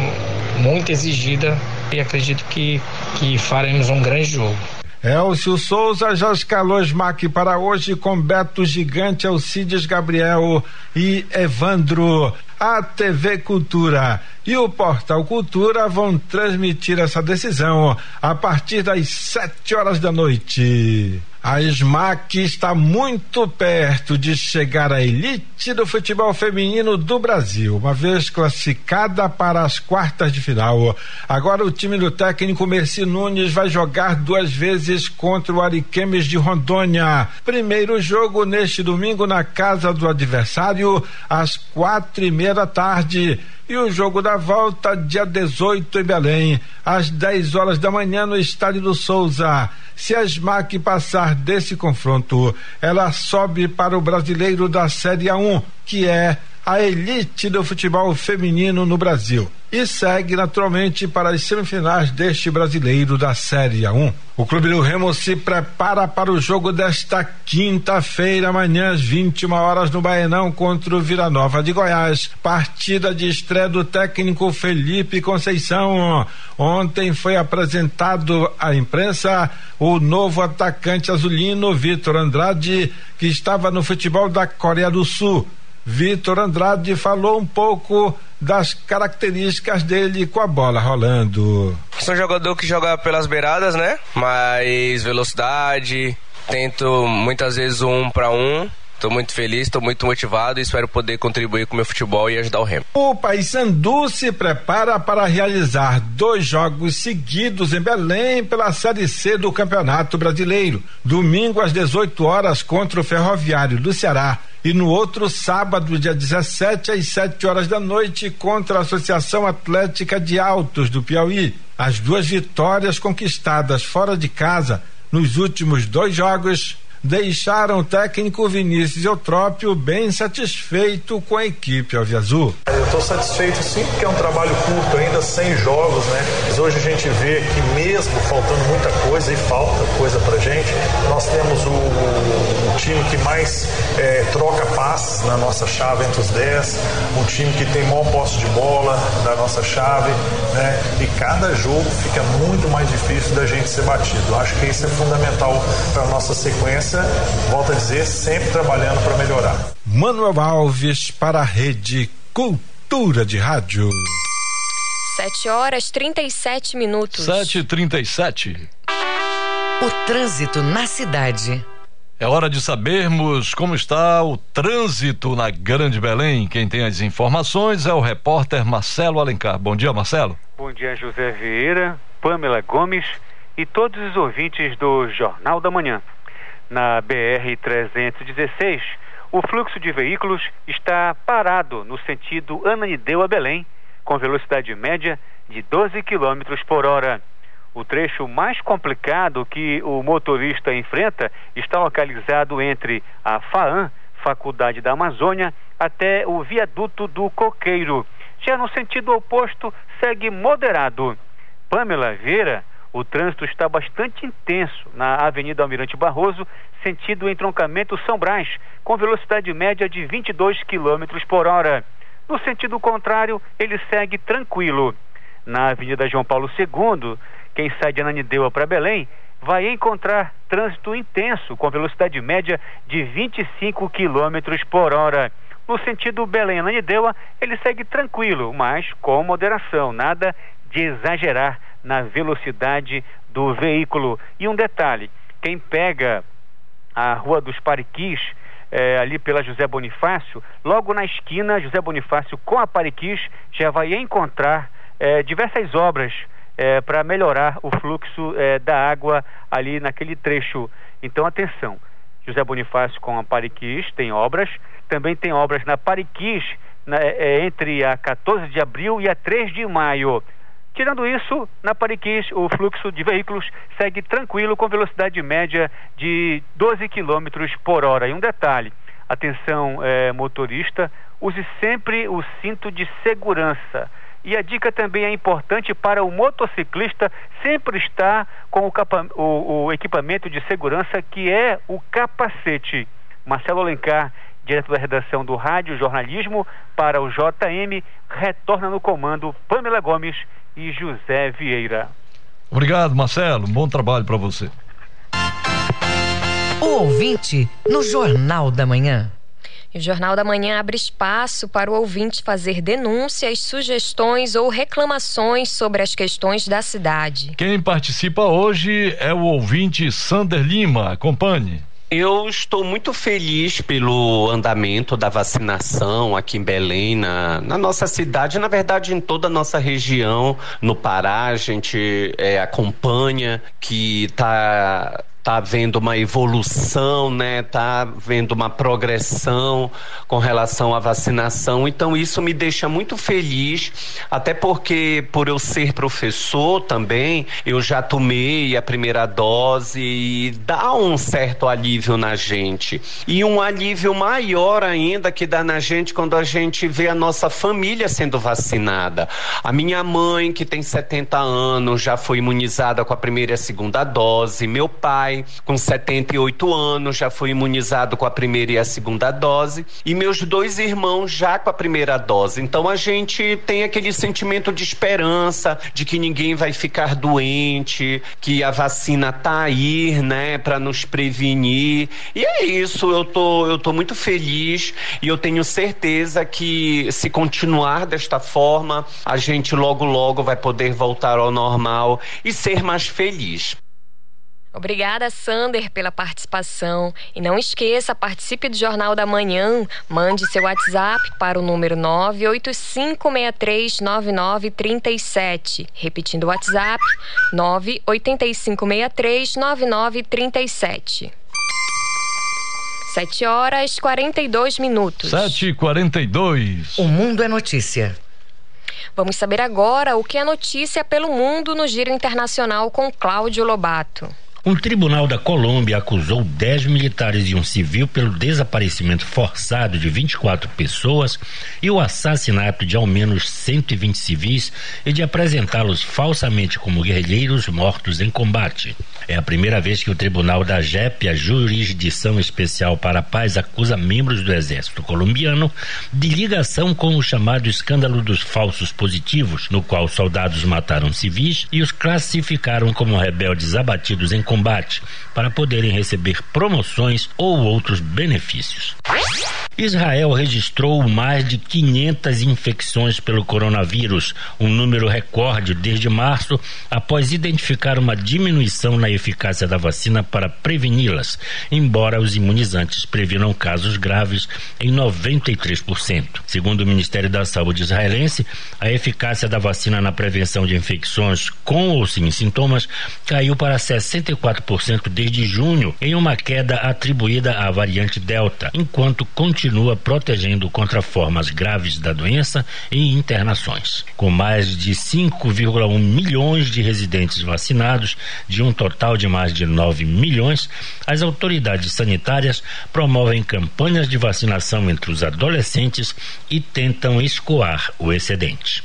muito exigida e acredito que, que faremos um grande jogo. Elcio Souza já escalou Smack para hoje com Beto Gigante, Alcides Gabriel e Evandro. A TV Cultura e o Portal Cultura vão transmitir essa decisão a partir das sete horas da noite. A SMAC está muito perto de chegar à elite do futebol feminino do Brasil, uma vez classificada para as quartas de final. Agora o time do técnico Merci Nunes vai jogar duas vezes contra o Ariquemes de Rondônia. Primeiro jogo neste domingo na casa do adversário, às quatro e meia da tarde. E o jogo da volta, dia 18 em Belém, às 10 horas da manhã no Estádio do Souza. Se a SMAC passar desse confronto, ela sobe para o brasileiro da Série A1, que é a elite do futebol feminino no Brasil e segue naturalmente para as semifinais deste brasileiro da Série A1. O Clube do Remo se prepara para o jogo desta quinta-feira, amanhã às 21 horas no Baenão contra o Vila Nova de Goiás. Partida de estreia do técnico Felipe Conceição. Ontem foi apresentado à imprensa o novo atacante azulino Vitor Andrade, que estava no futebol da Coreia do Sul. Vitor Andrade falou um pouco das características dele com a bola rolando. Sou um jogador que joga pelas beiradas, né? Mais velocidade, tento muitas vezes um para um. Estou muito feliz, estou muito motivado e espero poder contribuir com o meu futebol e ajudar o Remo. O Paysandu se prepara para realizar dois jogos seguidos em Belém pela Série C do Campeonato Brasileiro. Domingo às 18 horas contra o Ferroviário do Ceará e no outro sábado, dia 17, às 7 horas da noite, contra a Associação Atlética de Altos do Piauí. As duas vitórias conquistadas fora de casa nos últimos dois jogos deixaram o técnico Vinícius Eutrópio bem satisfeito com a equipe Alviazul. Eu estou satisfeito sim, porque é um trabalho curto ainda, sem jogos, né? Mas hoje a gente vê que mesmo faltando muita coisa, e falta coisa pra gente, nós temos o, o time que mais é, troca passes na nossa chave entre os 10, um time que tem maior posse de bola da nossa chave, né? E cada jogo fica muito mais difícil da gente ser batido. Acho que isso é fundamental para nossa sequência volto a dizer, sempre trabalhando para melhorar. Manuel Alves para a Rede Cultura de Rádio. 7 horas 37 minutos. 7h37. O trânsito na cidade. É hora de sabermos como está o trânsito na Grande Belém. Quem tem as informações é o repórter Marcelo Alencar. Bom dia, Marcelo. Bom dia, José Vieira, Pamela Gomes e todos os ouvintes do Jornal da Manhã na BR-316, o fluxo de veículos está parado no sentido Ananideu a Belém, com velocidade média de 12 km por hora. O trecho mais complicado que o motorista enfrenta está localizado entre a FAAM, Faculdade da Amazônia, até o viaduto do Coqueiro. Já no sentido oposto, segue moderado. Pamela Vieira o trânsito está bastante intenso na Avenida Almirante Barroso, sentido entroncamento São Brás, com velocidade média de 22 km por hora. No sentido contrário, ele segue tranquilo. Na Avenida João Paulo II, quem sai de Ananindeua para Belém vai encontrar trânsito intenso com velocidade média de 25 km por hora. No sentido Belém-Ananindeua, ele segue tranquilo, mas com moderação, nada de exagerar na velocidade do veículo. E um detalhe: quem pega a Rua dos Pariquis, é, ali pela José Bonifácio, logo na esquina José Bonifácio com a Pariquis, já vai encontrar é, diversas obras é, para melhorar o fluxo da água ali naquele trecho. Então, atenção. José Bonifácio com a Pariquis tem obras, também tem obras na Pariquis na, entre a 14 de abril e a 3 de maio. Tirando isso, na Pariquis o fluxo de veículos segue tranquilo com velocidade média de 12 km por hora. E um detalhe, atenção é, motorista, use sempre o cinto de segurança. E a dica também é importante para o motociclista sempre estar com o, capa, o, o equipamento de segurança que é o capacete. Marcelo Alencar, Direto da redação do Rádio Jornalismo para o JM, retorna no comando Pamela Gomes e José Vieira. Obrigado, Marcelo. Um bom trabalho para você. O ouvinte no Jornal da Manhã. O Jornal da Manhã abre espaço para o ouvinte fazer denúncias, sugestões ou reclamações sobre as questões da cidade. Quem participa hoje é o ouvinte Sander Lima. Acompanhe. Eu estou muito feliz pelo andamento da vacinação aqui em Belém, na, na nossa cidade, na verdade em toda a nossa região, no Pará, a gente é, acompanha que está tá vendo uma evolução, né? Tá vendo uma progressão com relação à vacinação. Então isso me deixa muito feliz, até porque por eu ser professor também, eu já tomei a primeira dose e dá um certo alívio na gente. E um alívio maior ainda que dá na gente quando a gente vê a nossa família sendo vacinada. A minha mãe, que tem 70 anos, já foi imunizada com a primeira e a segunda dose, meu pai com 78 anos, já foi imunizado com a primeira e a segunda dose, e meus dois irmãos já com a primeira dose. Então a gente tem aquele sentimento de esperança, de que ninguém vai ficar doente, que a vacina tá aí, né, para nos prevenir. E é isso, eu tô, eu tô muito feliz e eu tenho certeza que se continuar desta forma, a gente logo logo vai poder voltar ao normal e ser mais feliz. Obrigada, Sander, pela participação. E não esqueça, participe do Jornal da Manhã. Mande seu WhatsApp para o número 985639937. Repetindo o WhatsApp, 985639937. 7 horas e 42 minutos. 7 e 42 O Mundo é Notícia. Vamos saber agora o que é notícia pelo mundo no Giro Internacional com Cláudio Lobato. Um tribunal da Colômbia acusou 10 militares e um civil pelo desaparecimento forçado de 24 pessoas e o assassinato de ao menos 120 civis e de apresentá-los falsamente como guerrilheiros mortos em combate. É a primeira vez que o tribunal da JEP, a Jurisdição Especial para a Paz, acusa membros do exército colombiano de ligação com o chamado escândalo dos falsos positivos, no qual soldados mataram civis e os classificaram como rebeldes abatidos em combate para poderem receber promoções ou outros benefícios. Israel registrou mais de 500 infecções pelo coronavírus, um número recorde desde março, após identificar uma diminuição na eficácia da vacina para preveni-las, embora os imunizantes previnam casos graves em 93%. Segundo o Ministério da Saúde israelense, a eficácia da vacina na prevenção de infecções com ou sem sintomas caiu para 64% desde junho, em uma queda atribuída à variante Delta, enquanto continua protegendo contra formas graves da doença e internações. Com mais de 5,1 milhões de residentes vacinados, de um total de mais de 9 milhões, as autoridades sanitárias promovem campanhas de vacinação entre os adolescentes e tentam escoar o excedente.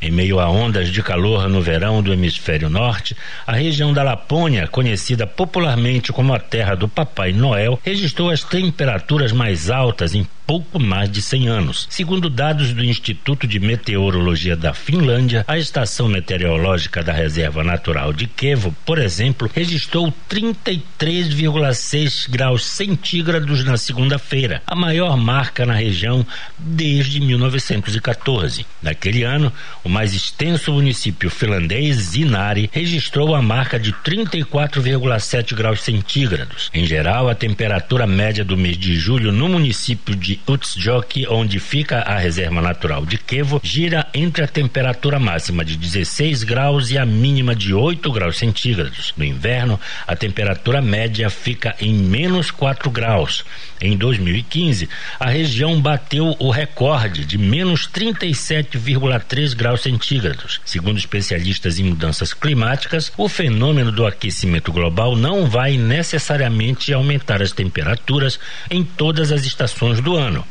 Em meio a ondas de calor no verão do hemisfério norte, a região da Lapônia, conhecida popularmente como a terra do Papai Noel, registrou as temperaturas mais altas em pouco mais de 100 anos. Segundo dados do Instituto de Meteorologia da Finlândia, a estação meteorológica da Reserva Natural de Kevo, por exemplo, registrou 33,6 graus centígrados na segunda-feira, a maior marca na região desde 1914. Naquele ano, o mais extenso município finlandês, Zinari, registrou a marca de 34,7 graus centígrados. Em geral, a temperatura média do mês de julho no município de Utsjoki, onde fica a reserva natural de Kevo, gira entre a temperatura máxima de 16 graus e a mínima de 8 graus centígrados. No inverno, a temperatura média fica em menos 4 graus. Em 2015, a região bateu o recorde de menos 37,3 graus centígrados. Segundo especialistas em mudanças climáticas, o fenômeno do aquecimento global não vai necessariamente aumentar as temperaturas em todas as estações do ano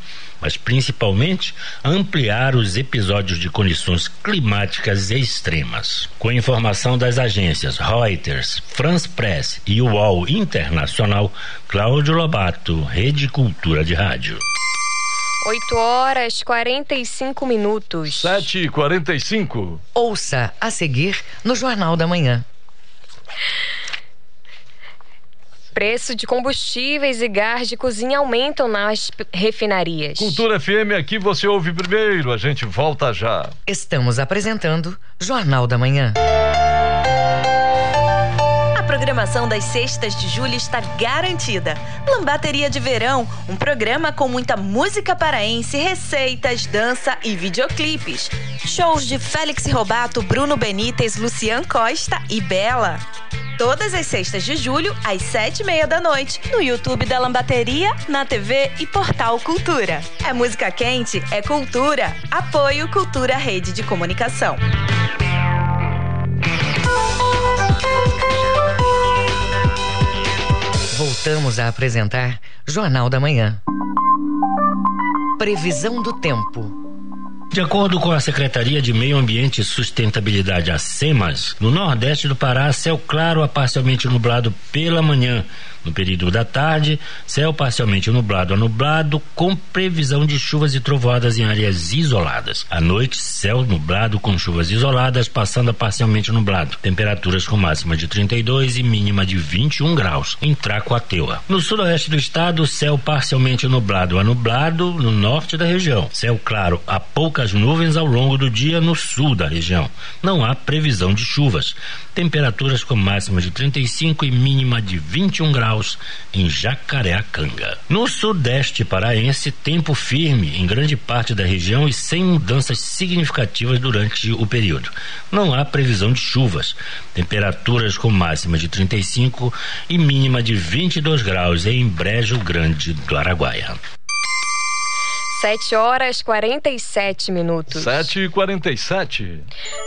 mas principalmente ampliar os episódios de condições climáticas extremas. Com informação das agências Reuters, France Press e UOL Internacional, Cláudio Lobato, Rede Cultura de Rádio. 8 horas 45 minutos. 7 e 45 Ouça a seguir no Jornal da Manhã. Preço de combustíveis e gás de cozinha aumentam nas refinarias. Cultura FM aqui você ouve primeiro, a gente volta já. Estamos apresentando Jornal da Manhã. A programação das sextas de julho está garantida. Lambateria de Verão, um programa com muita música paraense, receitas, dança e videoclipes. Shows de Félix Robato, Bruno Benítez, Lucian Costa e Bela. Todas as sextas de julho, às sete e meia da noite, no YouTube da Lambateria, na TV e Portal Cultura. É música quente, é cultura. Apoio Cultura Rede de Comunicação. Voltamos a apresentar Jornal da Manhã. Previsão do tempo. De acordo com a Secretaria de Meio Ambiente e Sustentabilidade, a SEMAS, no nordeste do Pará, céu claro a parcialmente nublado pela manhã no período da tarde, céu parcialmente nublado a nublado, com previsão de chuvas e trovoadas em áreas isoladas. À noite, céu nublado com chuvas isoladas, passando a parcialmente nublado. Temperaturas com máxima de 32 e mínima de 21 graus em Tracoateua. No sudoeste do estado, céu parcialmente nublado a nublado no norte da região. Céu claro a poucas nuvens ao longo do dia no sul da região. Não há previsão de chuvas. Temperaturas com máxima de 35 e mínima de 21 graus graus em Jacareacanga. No sudeste paraense, tempo firme em grande parte da região e sem mudanças significativas durante o período. Não há previsão de chuvas. Temperaturas com máxima de 35 e mínima de 22 graus em Brejo Grande do Araguaia. 7 horas 47 minutos. 7 e 47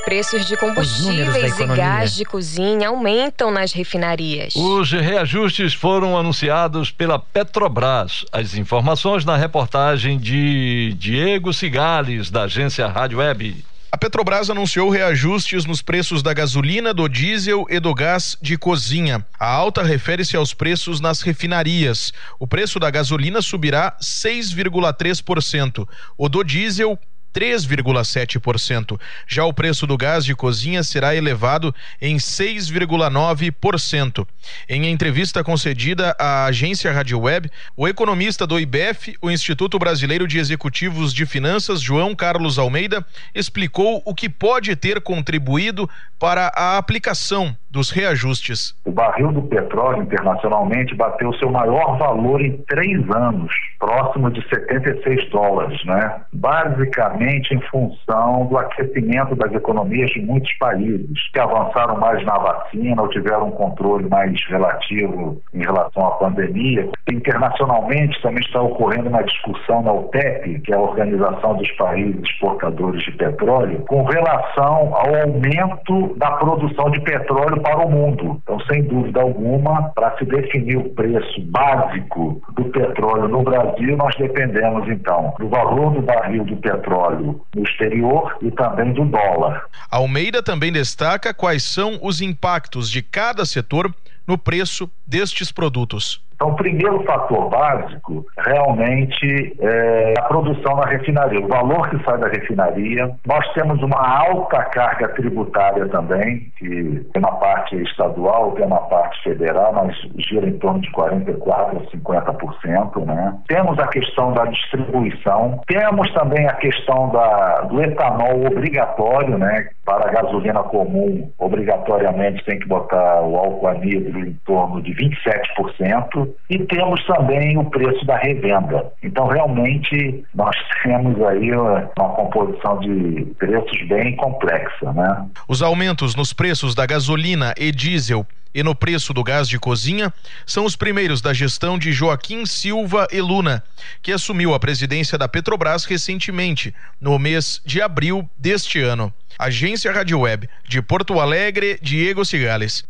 Preços de combustíveis e gás de cozinha aumentam nas refinarias. Os reajustes foram anunciados pela Petrobras. As informações na reportagem de Diego Cigales, da agência Rádio Web. A Petrobras anunciou reajustes nos preços da gasolina, do diesel e do gás de cozinha. A alta refere-se aos preços nas refinarias. O preço da gasolina subirá 6,3%, o do diesel 3,7%. Já o preço do gás de cozinha será elevado em 6,9%. Em entrevista concedida à agência Rádio Web, o economista do IBEF, o Instituto Brasileiro de Executivos de Finanças, João Carlos Almeida, explicou o que pode ter contribuído para a aplicação dos reajustes. O barril do petróleo internacionalmente bateu seu maior valor em três anos, próximo de 76 dólares, né? Basicamente em função do aquecimento das economias de muitos países que avançaram mais na vacina ou tiveram um controle mais relativo em relação à pandemia. Internacionalmente também está ocorrendo uma discussão na OPEP, que é a Organização dos Países Exportadores de Petróleo, com relação ao aumento da produção de petróleo para o mundo. Então, sem dúvida alguma, para se definir o preço básico do petróleo no Brasil, nós dependemos então do valor do barril do petróleo no exterior e também do dólar. Almeida também destaca quais são os impactos de cada setor no preço destes produtos. Então, o primeiro fator básico realmente é a produção na refinaria, o valor que sai da refinaria. Nós temos uma alta carga tributária também, que tem uma parte estadual, tem uma parte federal, mas gira em torno de 44% a 50%. Né? Temos a questão da distribuição, temos também a questão da, do etanol obrigatório, né? para a gasolina comum, obrigatoriamente tem que botar o álcool anidro em torno de 27%. E temos também o preço da revenda. Então, realmente, nós temos aí uma, uma composição de preços bem complexa, né? Os aumentos nos preços da gasolina e diesel e no preço do gás de cozinha são os primeiros da gestão de Joaquim Silva e Luna, que assumiu a presidência da Petrobras recentemente, no mês de abril deste ano. Agência Rádio Web de Porto Alegre, Diego Cigales.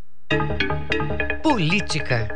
Política.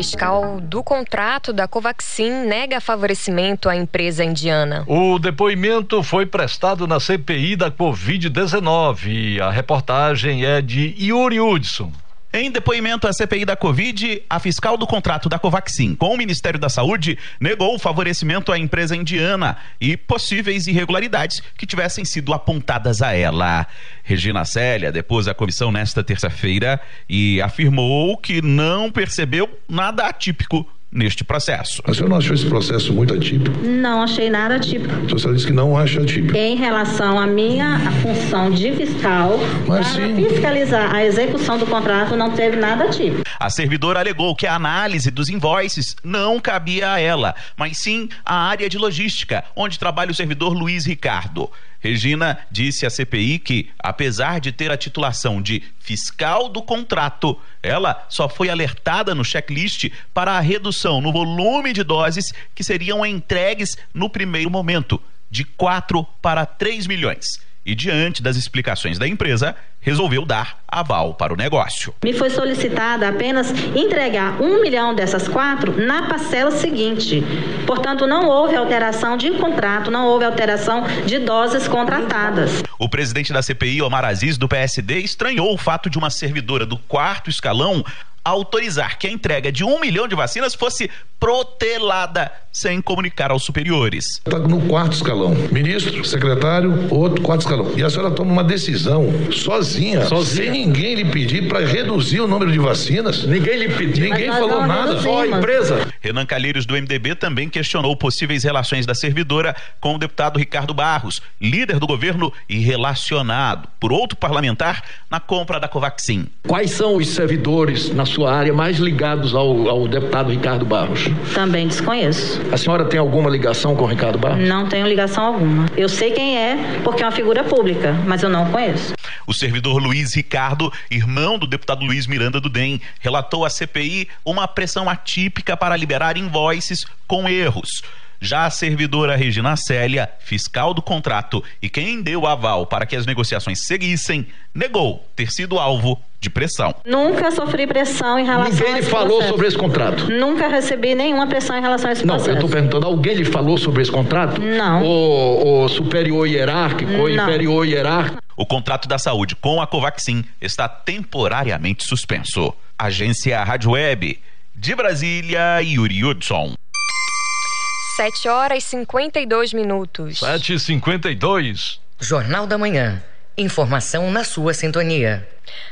Fiscal do contrato da Covaxin nega favorecimento à empresa indiana. O depoimento foi prestado na CPI da Covid-19. A reportagem é de Yuri Hudson. Em depoimento à CPI da Covid, a fiscal do contrato da Covaxin com o Ministério da Saúde negou o favorecimento à empresa indiana e possíveis irregularidades que tivessem sido apontadas a ela. Regina Célia depôs a comissão nesta terça-feira e afirmou que não percebeu nada atípico neste processo. A senhora não achou esse processo muito atípico? Não achei nada atípico. A senhora disse que não acha atípico. Em relação à minha função de fiscal, Mas para sim. fiscalizar a execução do contrato, não teve nada atípico. A servidora alegou que a análise dos invoices não cabia a ela, mas sim à área de logística, onde trabalha o servidor Luiz Ricardo. Regina disse à CPI que, apesar de ter a titulação de fiscal do contrato, ela só foi alertada no checklist para a redução no volume de doses que seriam entregues no primeiro momento, de 4 para 3 milhões e, diante das explicações da empresa, resolveu dar aval para o negócio. Me foi solicitada apenas entregar um milhão dessas quatro na parcela seguinte. Portanto, não houve alteração de contrato, não houve alteração de doses contratadas. O presidente da CPI, Omar Aziz, do PSD, estranhou o fato de uma servidora do quarto escalão autorizar que a entrega de um milhão de vacinas fosse protelada sem comunicar aos superiores. Está no quarto escalão. Ministro, secretário, outro quarto escalão. E a senhora toma uma decisão sozinha, sozinha. sem ninguém lhe pedir para reduzir o número de vacinas. Ninguém lhe pediu. Ninguém falou nada. Só a empresa. Renan Calheiros, do MDB, também questionou possíveis relações da servidora com o deputado Ricardo Barros, líder do governo e relacionado por outro parlamentar na compra da Covaxin. Quais são os servidores na sua área mais ligados ao, ao deputado Ricardo Barros? Também desconheço. A senhora tem alguma ligação com o Ricardo Barros? Não tenho ligação alguma. Eu sei quem é porque é uma figura pública, mas eu não conheço. O servidor Luiz Ricardo, irmão do deputado Luiz Miranda do DEM, relatou à CPI uma pressão atípica para liberar invoices com erros. Já a servidora Regina Célia, fiscal do contrato e quem deu aval para que as negociações seguissem, negou ter sido alvo de pressão. Nunca sofri pressão em relação Ninguém a lhe falou processo. sobre esse contrato? Nunca recebi nenhuma pressão em relação a esse Não, processo. eu estou perguntando, alguém lhe falou sobre esse contrato? Não. O, o superior hierárquico ou Não. inferior hierárquico? O contrato da saúde com a Covaxin está temporariamente suspenso. Agência Rádio Web. De Brasília, Yuri Hudson. 7 horas e 52 minutos. 7 e 52 Jornal da Manhã. Informação na sua sintonia.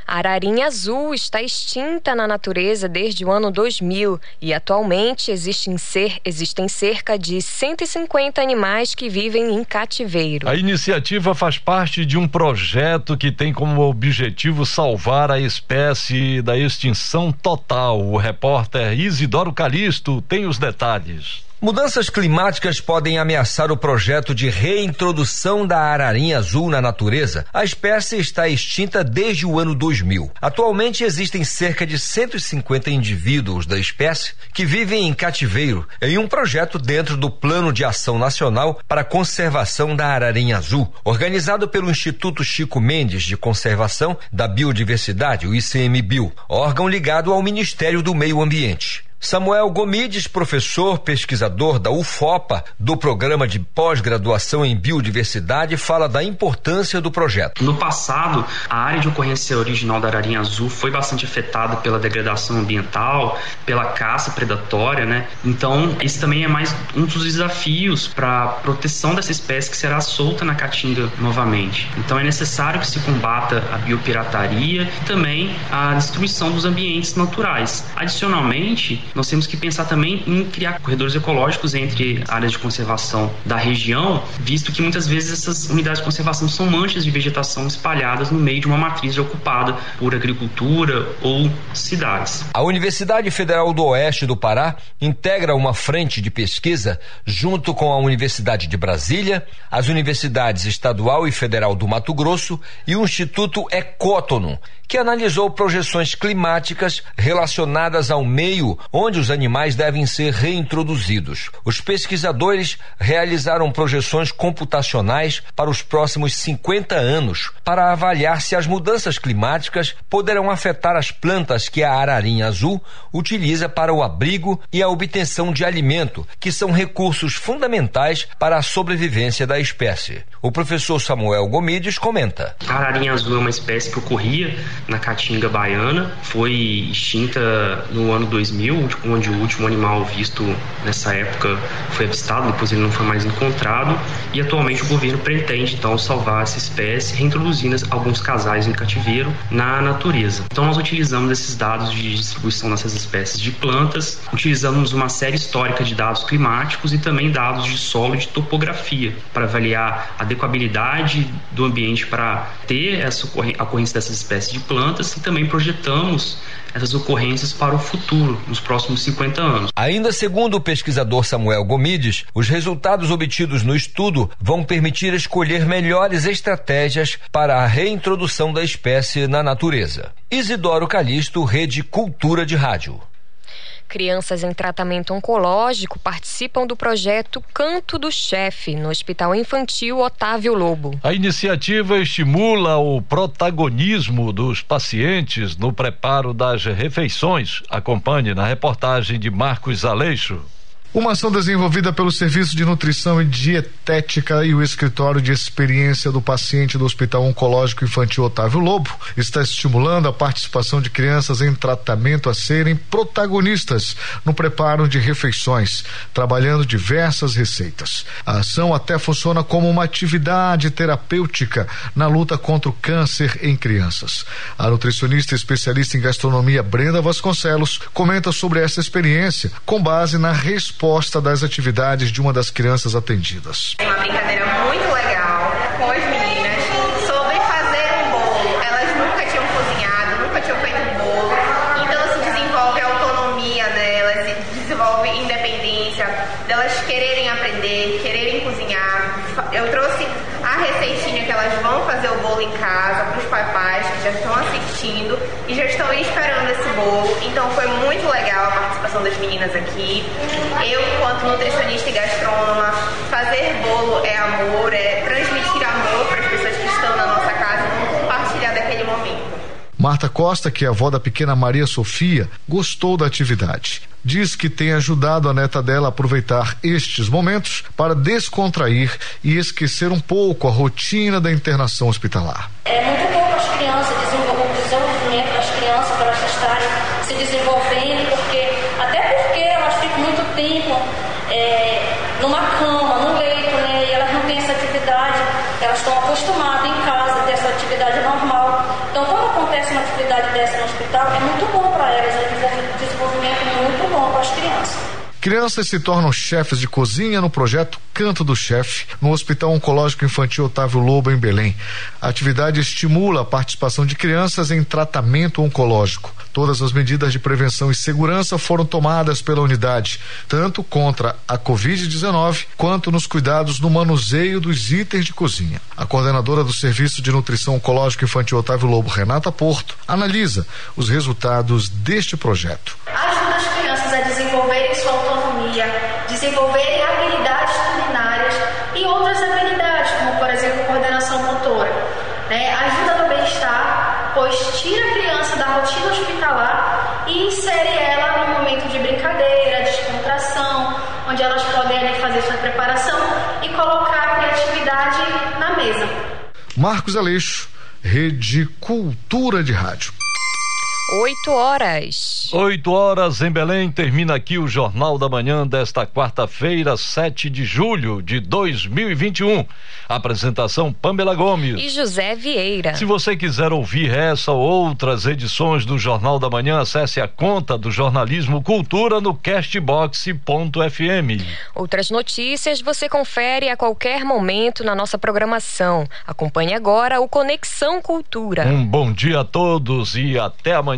A ararinha azul está extinta na natureza desde o ano 2000 e atualmente existem, ser, existem cerca de 150 animais que vivem em cativeiro. A iniciativa faz parte de um projeto que tem como objetivo salvar a espécie da extinção total. O repórter Isidoro Calixto tem os detalhes. Mudanças climáticas podem ameaçar o projeto de reintrodução da ararinha azul na natureza. A espécie está extinta desde o ano 2000. Atualmente existem cerca de 150 indivíduos da espécie que vivem em cativeiro em um projeto dentro do Plano de Ação Nacional para a Conservação da Ararinha Azul, organizado pelo Instituto Chico Mendes de Conservação da Biodiversidade, o ICMBio, órgão ligado ao Ministério do Meio Ambiente. Samuel Gomides, professor pesquisador da UFOPA, do programa de pós-graduação em biodiversidade, fala da importância do projeto. No passado, a área de ocorrência original da ararinha azul foi bastante afetada pela degradação ambiental, pela caça predatória, né? Então, esse também é mais um dos desafios para a proteção dessa espécie que será solta na caatinga novamente. Então, é necessário que se combata a biopirataria e também a destruição dos ambientes naturais. Adicionalmente, nós temos que pensar também em criar corredores ecológicos entre áreas de conservação da região, visto que muitas vezes essas unidades de conservação são manchas de vegetação espalhadas no meio de uma matriz ocupada por agricultura ou cidades. A Universidade Federal do Oeste do Pará integra uma frente de pesquisa junto com a Universidade de Brasília, as universidades estadual e federal do Mato Grosso e o Instituto Ecótono, que analisou projeções climáticas relacionadas ao meio onde os animais devem ser reintroduzidos. Os pesquisadores realizaram projeções computacionais para os próximos 50 anos para avaliar se as mudanças climáticas poderão afetar as plantas que a ararinha azul utiliza para o abrigo e a obtenção de alimento, que são recursos fundamentais para a sobrevivência da espécie. O professor Samuel Gomides comenta: A ararinha azul é uma espécie que ocorria na caatinga baiana, foi extinta no ano 2000, onde o último animal visto nessa época foi avistado, depois ele não foi mais encontrado, e atualmente o governo pretende então salvar essa espécie, reintroduzindo alguns casais em cativeiro na natureza. Então nós utilizamos esses dados de distribuição dessas espécies de plantas, utilizamos uma série histórica de dados climáticos e também dados de solo e de topografia para avaliar a adequabilidade do ambiente para ter essa ocorrência dessas espécies de plantas e também projetamos essas ocorrências para o futuro, nos próximos 50 anos. Ainda segundo o pesquisador Samuel Gomides, os resultados obtidos no estudo vão permitir escolher melhores estratégias para a reintrodução da espécie na natureza. Isidoro Calixto, Rede Cultura de Rádio. Crianças em tratamento oncológico participam do projeto Canto do Chefe, no Hospital Infantil Otávio Lobo. A iniciativa estimula o protagonismo dos pacientes no preparo das refeições. Acompanhe na reportagem de Marcos Aleixo. Uma ação desenvolvida pelo Serviço de Nutrição e Dietética e o Escritório de Experiência do Paciente do Hospital Oncológico Infantil Otávio Lobo está estimulando a participação de crianças em tratamento a serem protagonistas no preparo de refeições, trabalhando diversas receitas. A ação até funciona como uma atividade terapêutica na luta contra o câncer em crianças. A nutricionista especialista em gastronomia Brenda Vasconcelos comenta sobre essa experiência com base na resposta resposta das atividades de uma das crianças atendidas. Uma brincadeira muito legal com as meninas sobre fazer um bolo. Elas nunca tinham cozinhado, nunca tinham feito um bolo. Então se desenvolve a autonomia delas, desenvolve independência, delas quererem aprender, quererem cozinhar. Eu trouxe a receitinha que elas vão fazer o bolo em casa para os papais que já estão assistindo e já estão esperando esse bolo. Então foi muito legal participação das meninas aqui. Eu, enquanto nutricionista e gastrônoma, fazer bolo é amor, é transmitir amor para as pessoas que estão na nossa casa e compartilhar daquele momento. Marta Costa, que é avó da pequena Maria Sofia, gostou da atividade. Diz que tem ajudado a neta dela a aproveitar estes momentos para descontrair e esquecer um pouco a rotina da internação hospitalar. É muito bom para as crianças, o desenvolvimento das crianças, para elas estarem se desenvolvendo, porque até porque elas ficam é, numa cama, no leito, né? E elas não têm essa atividade, elas estão acostumadas em casa a ter essa atividade normal. Então, quando acontece uma atividade dessa no hospital, é muito bom para elas, é um desenvolvimento muito bom para as crianças. Crianças se tornam chefes de cozinha no projeto Canto do Chefe, no Hospital Oncológico Infantil Otávio Lobo, em Belém. A atividade estimula a participação de crianças em tratamento oncológico. Todas as medidas de prevenção e segurança foram tomadas pela unidade, tanto contra a Covid-19 quanto nos cuidados no manuseio dos itens de cozinha. A coordenadora do Serviço de Nutrição Oncológica Infantil Otávio Lobo, Renata Porto, analisa os resultados deste projeto. Ajuda as crianças a desenvolverem sua autonomia, desenvolverem habilidades tire tira a criança da rotina hospitalar e insere ela num momento de brincadeira, descontração, onde elas podem ali, fazer sua preparação e colocar a criatividade na mesa. Marcos Aleixo, Rede Cultura de Rádio. 8 horas. 8 horas em Belém. Termina aqui o Jornal da Manhã desta quarta-feira, 7 de julho de 2021. Apresentação Pamela Gomes. E José Vieira. Se você quiser ouvir essa ou outras edições do Jornal da Manhã, acesse a conta do Jornalismo Cultura no castbox.fm. Outras notícias você confere a qualquer momento na nossa programação. Acompanhe agora o Conexão Cultura. Um bom dia a todos e até amanhã.